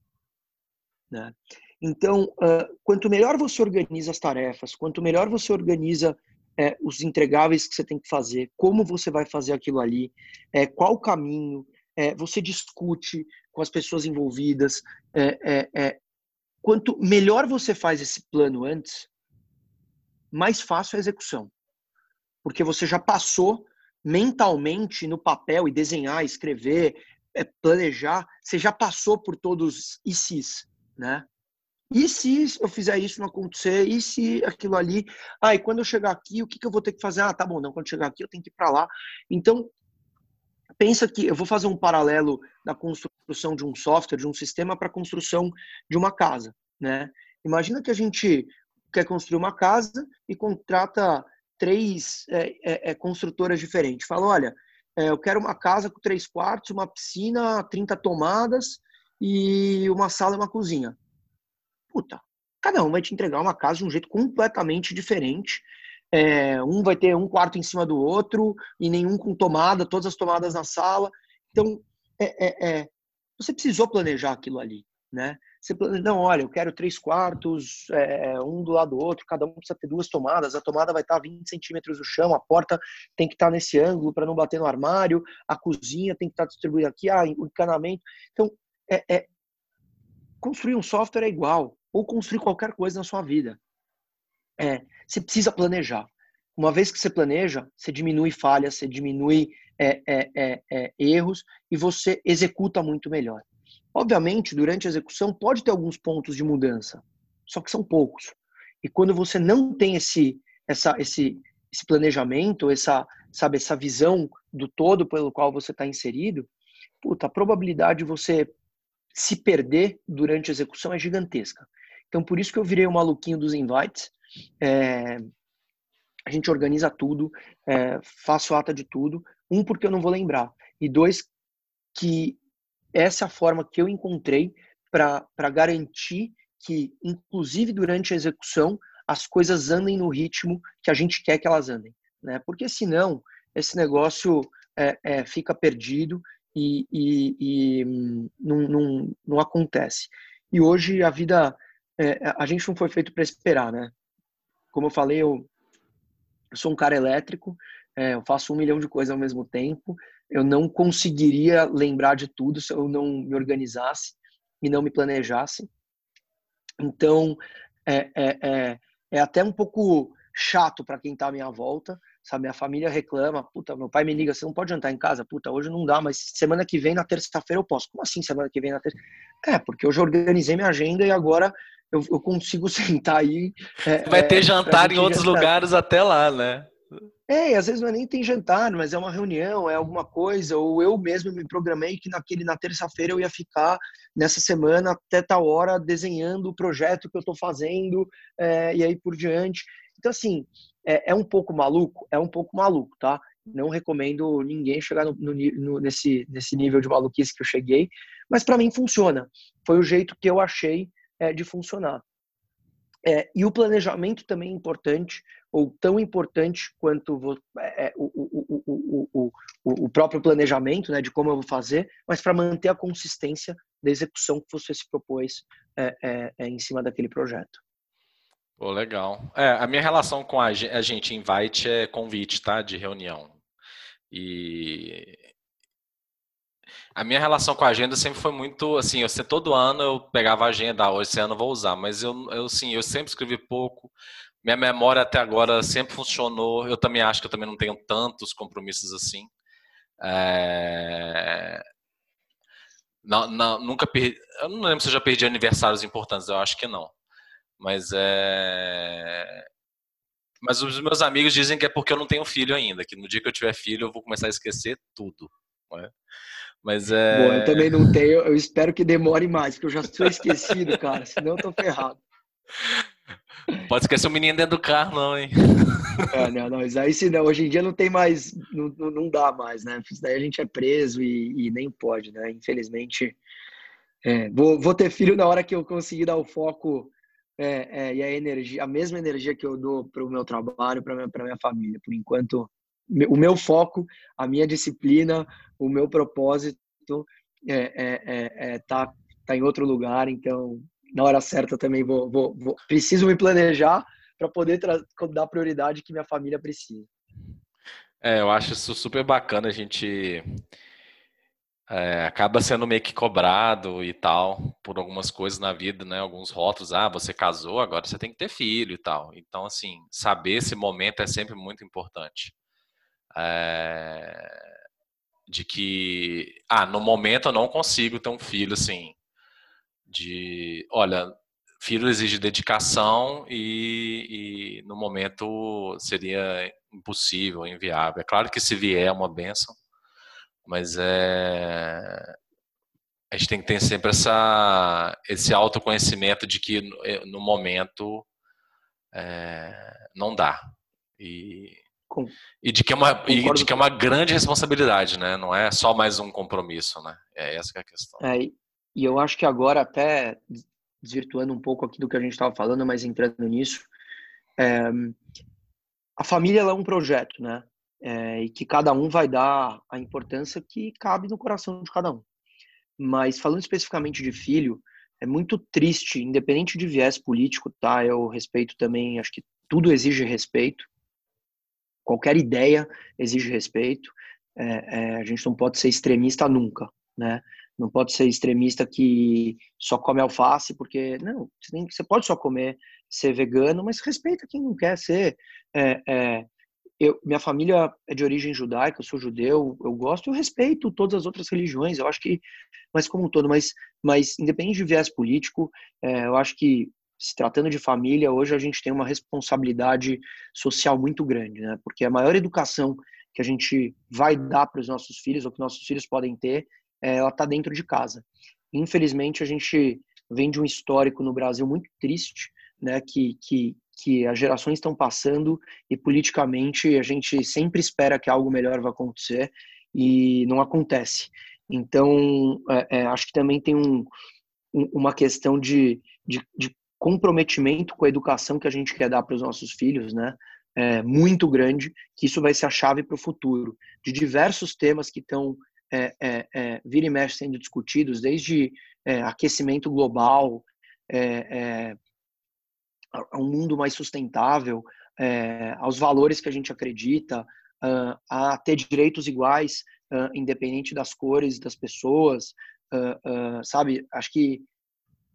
Né? Então, uh, quanto melhor você organiza as tarefas, quanto melhor você organiza é, os entregáveis que você tem que fazer, como você vai fazer aquilo ali, é, qual o caminho, é, você discute com as pessoas envolvidas. É, é, é, quanto melhor você faz esse plano antes, mais fácil a execução. Porque você já passou mentalmente no papel e desenhar, escrever, é, planejar, você já passou por todos os ICs, né? E se eu fizer isso não acontecer? E se aquilo ali? Ah, e quando eu chegar aqui, o que, que eu vou ter que fazer? Ah, tá bom, não, quando chegar aqui eu tenho que ir para lá. Então, pensa que eu vou fazer um paralelo da construção de um software, de um sistema para a construção de uma casa, né? Imagina que a gente quer construir uma casa e contrata três é, é, é construtoras diferentes. Fala, olha, é, eu quero uma casa com três quartos, uma piscina, 30 tomadas e uma sala e uma cozinha. Puta, cada um vai te entregar uma casa de um jeito completamente diferente. É, um vai ter um quarto em cima do outro e nenhum com tomada, todas as tomadas na sala. Então, é, é, é você precisou planejar aquilo ali, né? Você planeja, não, olha, eu quero três quartos, é, um do lado do outro, cada um precisa ter duas tomadas, a tomada vai estar a 20 centímetros do chão, a porta tem que estar nesse ângulo para não bater no armário, a cozinha tem que estar distribuída aqui, ah, o encanamento. Então, é, é, construir um software é igual, ou construir qualquer coisa na sua vida. É, você precisa planejar. Uma vez que você planeja, você diminui falhas, você diminui é, é, é, é erros e você executa muito melhor. Obviamente, durante a execução pode ter alguns pontos de mudança, só que são poucos. E quando você não tem esse, essa, esse, esse planejamento, essa, sabe, essa visão do todo pelo qual você está inserido, puta, a probabilidade de você se perder durante a execução é gigantesca. Então, por isso que eu virei o maluquinho dos invites. É, a gente organiza tudo, é, faço ata de tudo. Um, porque eu não vou lembrar. E dois, que essa é a forma que eu encontrei para garantir que, inclusive durante a execução, as coisas andem no ritmo que a gente quer que elas andem. Né? Porque senão, esse negócio é, é, fica perdido e, e, e não, não, não, acontece. E hoje a vida, é, a gente não foi feito para esperar, né? Como eu falei, eu, eu sou um cara elétrico, é, eu faço um milhão de coisas ao mesmo tempo, eu não conseguiria lembrar de tudo se eu não me organizasse e não me planejasse. Então, é, é, é, é até um pouco chato para quem está à minha volta, sabe? Minha família reclama, puta, meu pai me liga, você não pode jantar em casa? Puta, hoje não dá, mas semana que vem, na terça-feira, eu posso. Como assim semana que vem, na terça? É, porque eu já organizei minha agenda e agora eu, eu consigo [laughs] sentar aí. É, Vai ter é, jantar em outros jantar. lugares até lá, né? É, às vezes não é nem tem jantar, mas é uma reunião, é alguma coisa, ou eu mesmo me programei que naquele na terça-feira eu ia ficar nessa semana até tal hora desenhando o projeto que eu estou fazendo é, e aí por diante. Então assim é, é, um pouco maluco, é um pouco maluco, tá? Não recomendo ninguém chegar no, no, no, nesse nesse nível de maluquice que eu cheguei, mas para mim funciona. Foi o jeito que eu achei é, de funcionar. É, e o planejamento também é importante, ou tão importante quanto é, é, o, o, o, o, próprio planejamento, né, de como eu vou fazer, mas para manter a consistência da execução que você se propôs é, é, é, em cima daquele projeto. Pô, legal. É, a minha relação com a gente invite é convite, tá? De reunião. E a minha relação com a agenda sempre foi muito assim, eu todo ano eu pegava a agenda, ah, esse ano eu vou usar, mas eu, eu sim, eu sempre escrevi pouco. Minha memória até agora sempre funcionou. Eu também acho que eu também não tenho tantos compromissos assim. É... Não, não, nunca perdi. Eu não lembro se eu já perdi aniversários importantes, eu acho que não. Mas é. Mas os meus amigos dizem que é porque eu não tenho filho ainda, que no dia que eu tiver filho eu vou começar a esquecer tudo. É? Mas é. Bom, eu também não tenho, eu espero que demore mais, porque eu já sou esquecido, cara, senão eu tô ferrado. [laughs] Pode esquecer o menino dentro do carro, não, hein? É, não, não, isso aí sim, não. Hoje em dia não tem mais, não, não dá mais, né? Isso daí a gente é preso e, e nem pode, né? Infelizmente. É, vou, vou ter filho na hora que eu conseguir dar o foco é, é, e a energia, a mesma energia que eu dou para o meu trabalho, para minha, minha família. Por enquanto, o meu foco, a minha disciplina, o meu propósito é, é, é, é tá, tá em outro lugar, então na hora certa também vou, vou, vou preciso me planejar para poder dar prioridade que minha família precisa. É, eu acho isso super bacana, a gente é, acaba sendo meio que cobrado e tal por algumas coisas na vida, né? Alguns rótulos, ah, você casou, agora você tem que ter filho e tal. Então, assim, saber esse momento é sempre muito importante é, de que, ah, no momento eu não consigo ter um filho assim, de, olha, filho exige dedicação e, e no momento seria impossível, inviável. É claro que se vier é uma benção, mas é a gente tem que ter sempre essa, esse autoconhecimento de que no, eh, no momento é, não dá. E com, e de que é uma e de que é uma grande responsabilidade, né? Não é só mais um compromisso, né? É essa que é a questão. É, e eu acho que agora até desvirtuando um pouco aqui do que a gente estava falando, mas entrando nisso, é, a família é um projeto, né? É, e que cada um vai dar a importância que cabe no coração de cada um. Mas falando especificamente de filho, é muito triste, independente de viés político, tá? Eu respeito também, acho que tudo exige respeito. Qualquer ideia exige respeito. É, é, a gente não pode ser extremista nunca, né? Não pode ser extremista que só come alface, porque não, você, tem, você pode só comer, ser vegano, mas respeita quem não quer ser. É, é, eu, minha família é de origem judaica, eu sou judeu, eu gosto, eu respeito todas as outras religiões, eu acho que, mas como um todo, mas, mas independente de viés político, é, eu acho que se tratando de família, hoje a gente tem uma responsabilidade social muito grande, né? Porque a maior educação que a gente vai dar para os nossos filhos, ou que nossos filhos podem ter, é, ela está dentro de casa. Infelizmente, a gente vem de um histórico no Brasil muito triste, né? Que, que, que as gerações estão passando e politicamente a gente sempre espera que algo melhor vai acontecer e não acontece. Então, é, é, acho que também tem um, um, uma questão de, de, de comprometimento com a educação que a gente quer dar para os nossos filhos, né? É, muito grande, que isso vai ser a chave para o futuro. De diversos temas que estão é, é, é, vira e mexe sendo discutidos, desde é, aquecimento global, é, é, um mundo mais sustentável, aos valores que a gente acredita, a ter direitos iguais, independente das cores das pessoas, sabe? Acho que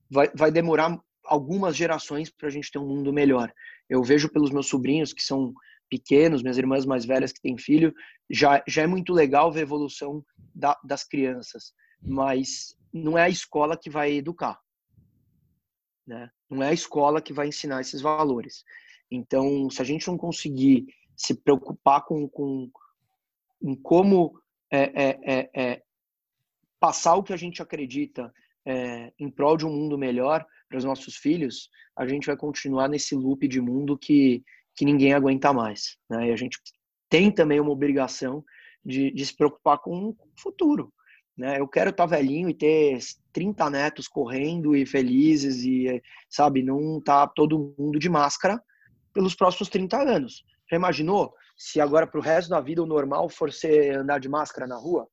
vai, vai demorar algumas gerações para a gente ter um mundo melhor. Eu vejo pelos meus sobrinhos que são pequenos, minhas irmãs mais velhas que têm filho, já, já é muito legal ver a evolução da, das crianças, mas não é a escola que vai educar, né? Não é a escola que vai ensinar esses valores. Então, se a gente não conseguir se preocupar com, com em como é, é, é, é passar o que a gente acredita é, em prol de um mundo melhor para os nossos filhos, a gente vai continuar nesse loop de mundo que, que ninguém aguenta mais. Né? E a gente tem também uma obrigação de, de se preocupar com o futuro. Né? Eu quero estar tá velhinho e ter 30 netos correndo e felizes e, sabe, não tá todo mundo de máscara pelos próximos 30 anos. Já imaginou se agora para o resto da vida o normal for ser andar de máscara na rua?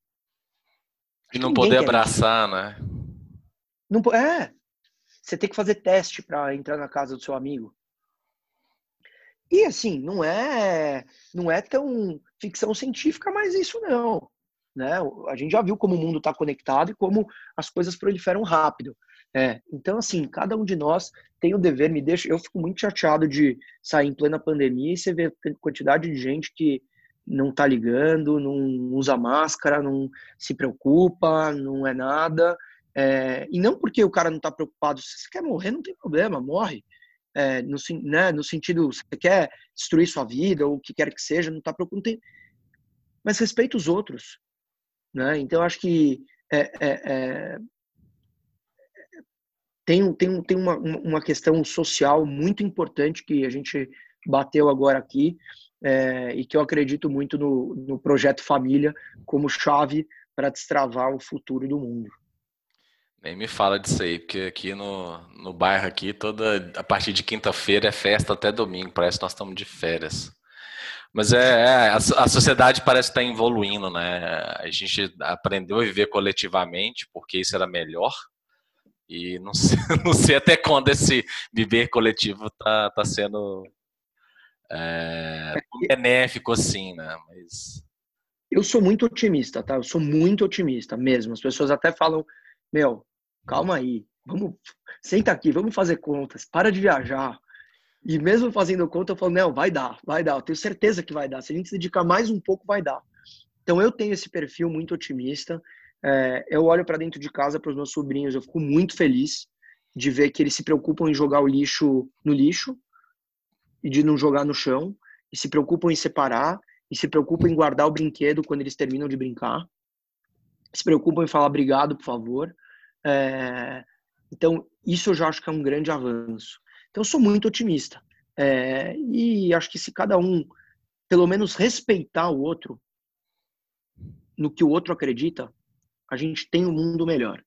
E não poder abraçar, isso. né? Não, é. Você tem que fazer teste para entrar na casa do seu amigo. E assim, não é, não é tão ficção científica, mas isso não. Né? A gente já viu como o mundo está conectado e como as coisas proliferam rápido. É, então, assim, cada um de nós tem o dever, me deixa. Eu fico muito chateado de sair em plena pandemia e você ver a quantidade de gente que não tá ligando, não usa máscara, não se preocupa, não é nada. É, e não porque o cara não está preocupado, se você quer morrer, não tem problema, morre. É, no, né, no sentido, você quer destruir sua vida ou o que quer que seja, não está preocupado. Mas respeita os outros. Né? Então, acho que é, é, é tem, tem, tem uma, uma questão social muito importante que a gente bateu agora aqui é, e que eu acredito muito no, no projeto família como chave para destravar o futuro do mundo. Nem me fala disso aí, porque aqui no, no bairro aqui, toda a partir de quinta-feira é festa até domingo, parece que nós estamos de férias. Mas é, é a, a, sociedade parece estar evoluindo, né? A gente aprendeu a viver coletivamente, porque isso era melhor. E não sei, [laughs] não sei até quando esse viver coletivo está tá sendo é, benéfico assim, né? Mas eu sou muito otimista, tá? Eu sou muito otimista mesmo. As pessoas até falam, meu, calma aí, vamos, senta aqui, vamos fazer contas, para de viajar. E mesmo fazendo conta, eu falo, não, vai dar, vai dar, eu tenho certeza que vai dar. Se a gente se dedicar mais um pouco, vai dar. Então eu tenho esse perfil muito otimista. É, eu olho para dentro de casa para os meus sobrinhos, eu fico muito feliz de ver que eles se preocupam em jogar o lixo no lixo e de não jogar no chão, e se preocupam em separar, e se preocupam em guardar o brinquedo quando eles terminam de brincar, se preocupam em falar obrigado, por favor. É, então, isso eu já acho que é um grande avanço. Então, eu sou muito otimista. É, e acho que se cada um, pelo menos, respeitar o outro, no que o outro acredita, a gente tem um mundo melhor.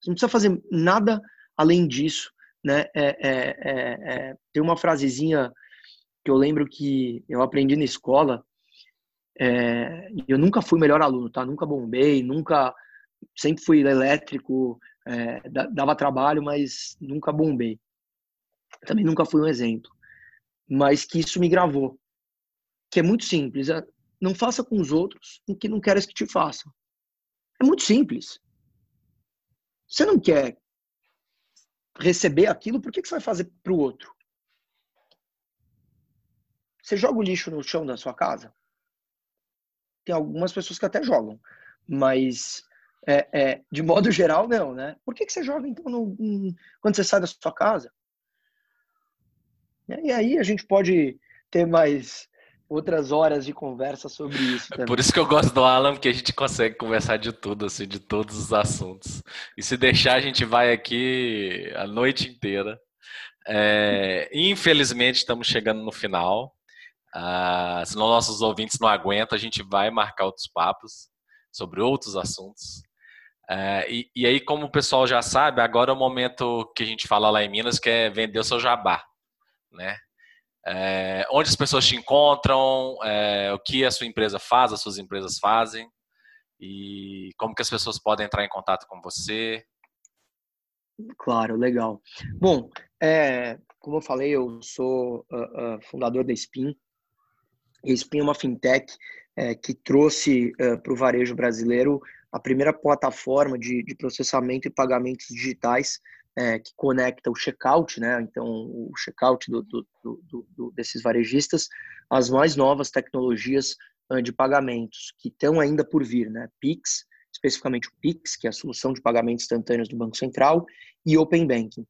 Você não precisa fazer nada além disso. Né? É, é, é, é tem uma frasezinha que eu lembro que eu aprendi na escola. Eu nunca fui melhor aluno, tá? Nunca bombei, nunca, sempre fui elétrico, é, dava trabalho, mas nunca bombei. Também nunca fui um exemplo. Mas que isso me gravou. Que é muito simples. É, não faça com os outros o que não queres que te façam. É muito simples. Você não quer receber aquilo, por que, que você vai fazer para o outro? Você joga o lixo no chão da sua casa? Tem algumas pessoas que até jogam, mas é, é, de modo geral, não, né? Por que, que você joga então no, no, quando você sai da sua casa? E aí a gente pode ter mais outras horas de conversa sobre isso. Também. Por isso que eu gosto do Alan, porque a gente consegue conversar de tudo, assim, de todos os assuntos. E se deixar, a gente vai aqui a noite inteira. É, infelizmente, estamos chegando no final. Ah, se nossos ouvintes não aguentam, a gente vai marcar outros papos sobre outros assuntos. É, e, e, aí, como o pessoal já sabe, agora é o momento que a gente fala lá em Minas, que é vender o seu jabá, né? É, onde as pessoas te encontram, é, o que a sua empresa faz, as suas empresas fazem, e como que as pessoas podem entrar em contato com você. Claro, legal. Bom, é, como eu falei, eu sou uh, uh, fundador da Spin. A Spin é uma fintech é, que trouxe uh, para o varejo brasileiro a primeira plataforma de, de processamento e pagamentos digitais é, que conecta o checkout, né? Então, o checkout do, do, do, desses varejistas às mais novas tecnologias de pagamentos que estão ainda por vir, né? Pix, especificamente o Pix, que é a solução de pagamentos instantâneos do Banco Central, e Open Banking.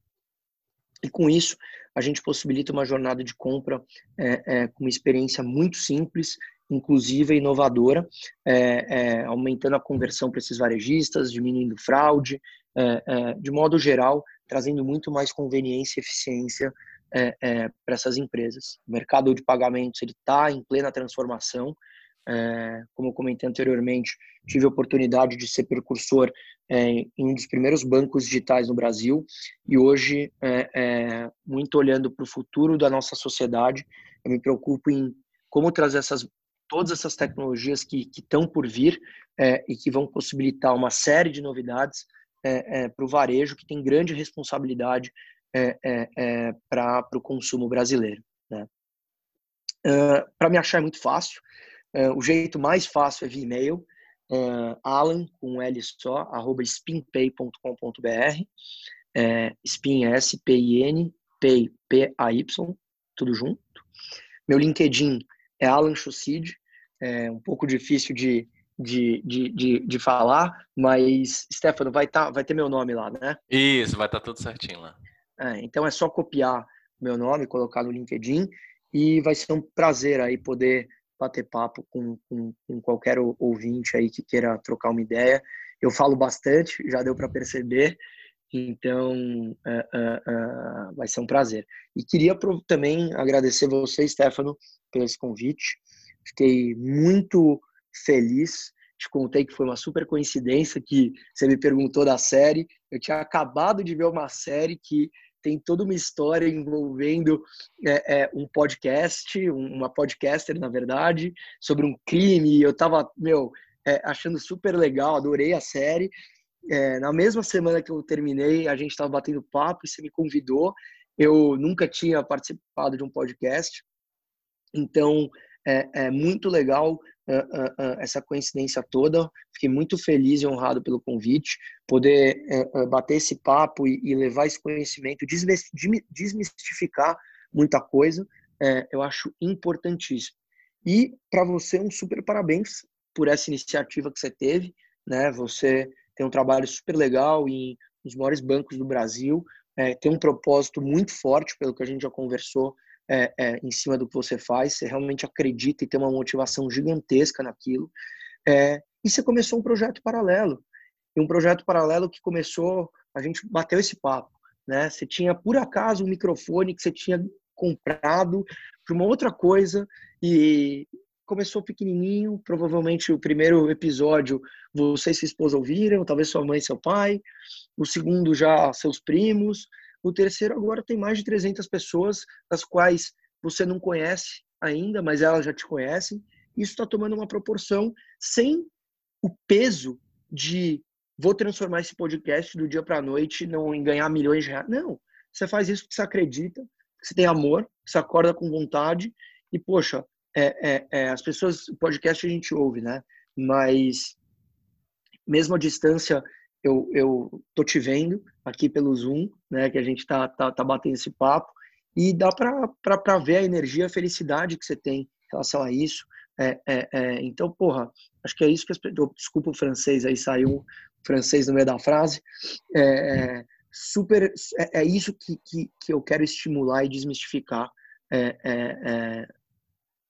E com isso, a gente possibilita uma jornada de compra é, é, com uma experiência muito simples, inclusiva e inovadora, é, é aumentando a conversão para esses varejistas, diminuindo fraude, é, é, de modo geral, trazendo muito mais conveniência e eficiência para essas empresas. O mercado de pagamentos está em plena transformação, é, como eu comentei anteriormente, tive a oportunidade de ser precursor é, em um dos primeiros bancos digitais no Brasil e hoje, é, é muito olhando para o futuro da nossa sociedade, eu me preocupo em como trazer essas, todas essas tecnologias que estão por vir é, e que vão possibilitar uma série de novidades é, para o varejo, que tem grande responsabilidade para o consumo brasileiro. Né? Uh, para me achar é muito fácil. Uh, o jeito mais fácil é via e-mail, uh, alan, com um L só, arroba spinpay.com.br, é, spin é S-P-I-N, pay, P-A-Y, tudo junto. Meu LinkedIn é Alan Chocid, é um pouco difícil de, de, de, de, de falar, mas, Stefano, vai, tá, vai ter meu nome lá, né? Isso, vai estar tá tudo certinho lá. É, então é só copiar meu nome, colocar no LinkedIn e vai ser um prazer aí poder bater papo com, com, com, qualquer ouvinte aí que queira trocar uma ideia. Eu falo bastante, já deu para perceber, então uh, uh, uh, vai ser um prazer. E queria também agradecer você, Stefano, pelo esse convite. Fiquei muito feliz. Te contei que foi uma super coincidência que você me perguntou da série. Eu tinha acabado de ver uma série que tem toda uma história envolvendo é, é, um podcast, uma podcaster, na verdade, sobre um crime. Eu tava, meu, é, achando super legal, adorei a série. É, na mesma semana que eu terminei, a gente estava batendo papo e você me convidou. Eu nunca tinha participado de um podcast, então é, é muito legal essa coincidência toda. Fiquei muito feliz e honrado pelo convite, poder bater esse papo e, e, levar esse conhecimento, desmistificar muita coisa, eu acho importantíssimo. E para você, um super parabéns por essa iniciativa que você teve. Né? Você tem um trabalho super legal em os maiores bancos do Brasil, é, tem um propósito muito forte, pelo que a gente já conversou, é, é, em cima do que você faz, você realmente acredita e tem uma motivação gigantesca naquilo. É, e você começou um projeto paralelo. E um projeto paralelo que começou, a gente bateu esse papo. Né? Você tinha, por acaso, um microfone que você tinha comprado de uma outra coisa e começou pequenininho. Provavelmente o primeiro episódio você e sua esposa ouviram, talvez sua mãe e seu pai. O segundo já seus primos. O terceiro agora tem mais de 300 pessoas, das quais você não conhece ainda, mas elas já te conhecem. Isso está tomando uma proporção sem o peso de vou transformar esse podcast do dia para a noite não em ganhar milhões de reais. Não, você faz isso porque você acredita, você tem amor, você acorda com vontade e poxa, é, é, é, as pessoas, o podcast a gente ouve, né? Mas mesmo a distância, eu, eu tô te vendo aqui pelo Zoom, né, que a gente tá, tá, tá batendo esse papo, e dá para ver a energia, a felicidade que você tem em relação a isso. É, é, é, então, porra, acho que é isso que as pessoas. Desculpa o francês, aí saiu o francês no meio da frase. É, é super, é, é, isso que, que, que eu quero estimular e desmistificar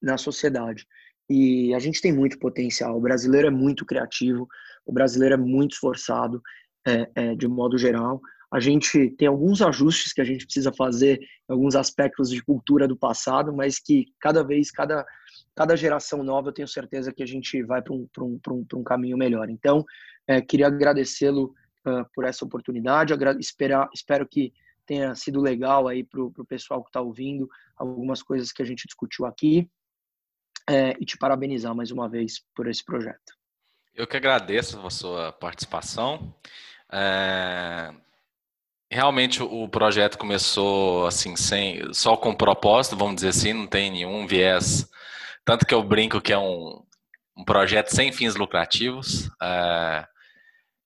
na sociedade. E a gente tem muito potencial. O brasileiro é muito criativo, o brasileiro é muito esforçado, é, é, de modo geral. A gente tem alguns ajustes que a gente precisa fazer, alguns aspectos de cultura do passado, mas que cada vez, cada, cada geração nova, eu tenho certeza que a gente vai para um, um, um, um caminho melhor. Então, é, queria agradecê-lo uh, por essa oportunidade, esperar, espero que tenha sido legal aí para o pessoal que está ouvindo algumas coisas que a gente discutiu aqui é, e te parabenizar mais uma vez por esse projeto. Eu que agradeço a sua participação. É... Realmente o projeto começou assim sem só com propósito, vamos dizer assim, não tem nenhum viés. Tanto que eu brinco que é um, um projeto sem fins lucrativos. É...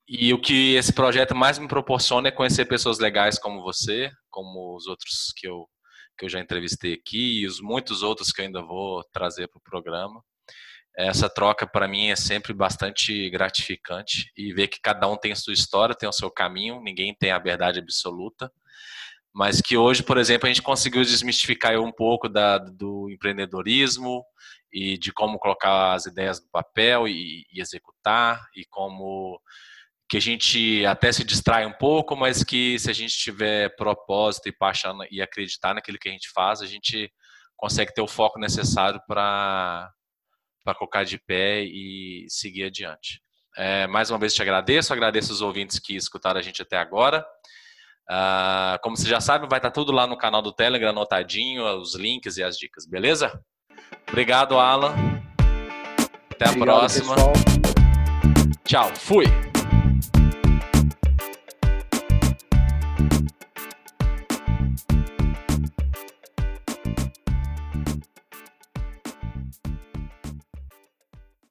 E o que esse projeto mais me proporciona é conhecer pessoas legais como você, como os outros que eu, que eu já entrevistei aqui e os muitos outros que eu ainda vou trazer para o programa essa troca para mim é sempre bastante gratificante e ver que cada um tem a sua história, tem o seu caminho, ninguém tem a verdade absoluta. mas que hoje, por exemplo, a gente conseguiu desmistificar um pouco da, do empreendedorismo e de como colocar as ideias no papel e, e executar e como que a gente até se distrai um pouco, mas que se a gente tiver propósito e paixão e acreditar naquilo que a gente faz, a gente consegue ter o foco necessário para para colocar de pé e seguir adiante. É, mais uma vez te agradeço, agradeço os ouvintes que escutaram a gente até agora. Uh, como você já sabe, vai estar tudo lá no canal do Telegram anotadinho, os links e as dicas, beleza? Obrigado, Alan. Até a Obrigado, próxima. Pessoal. Tchau, fui.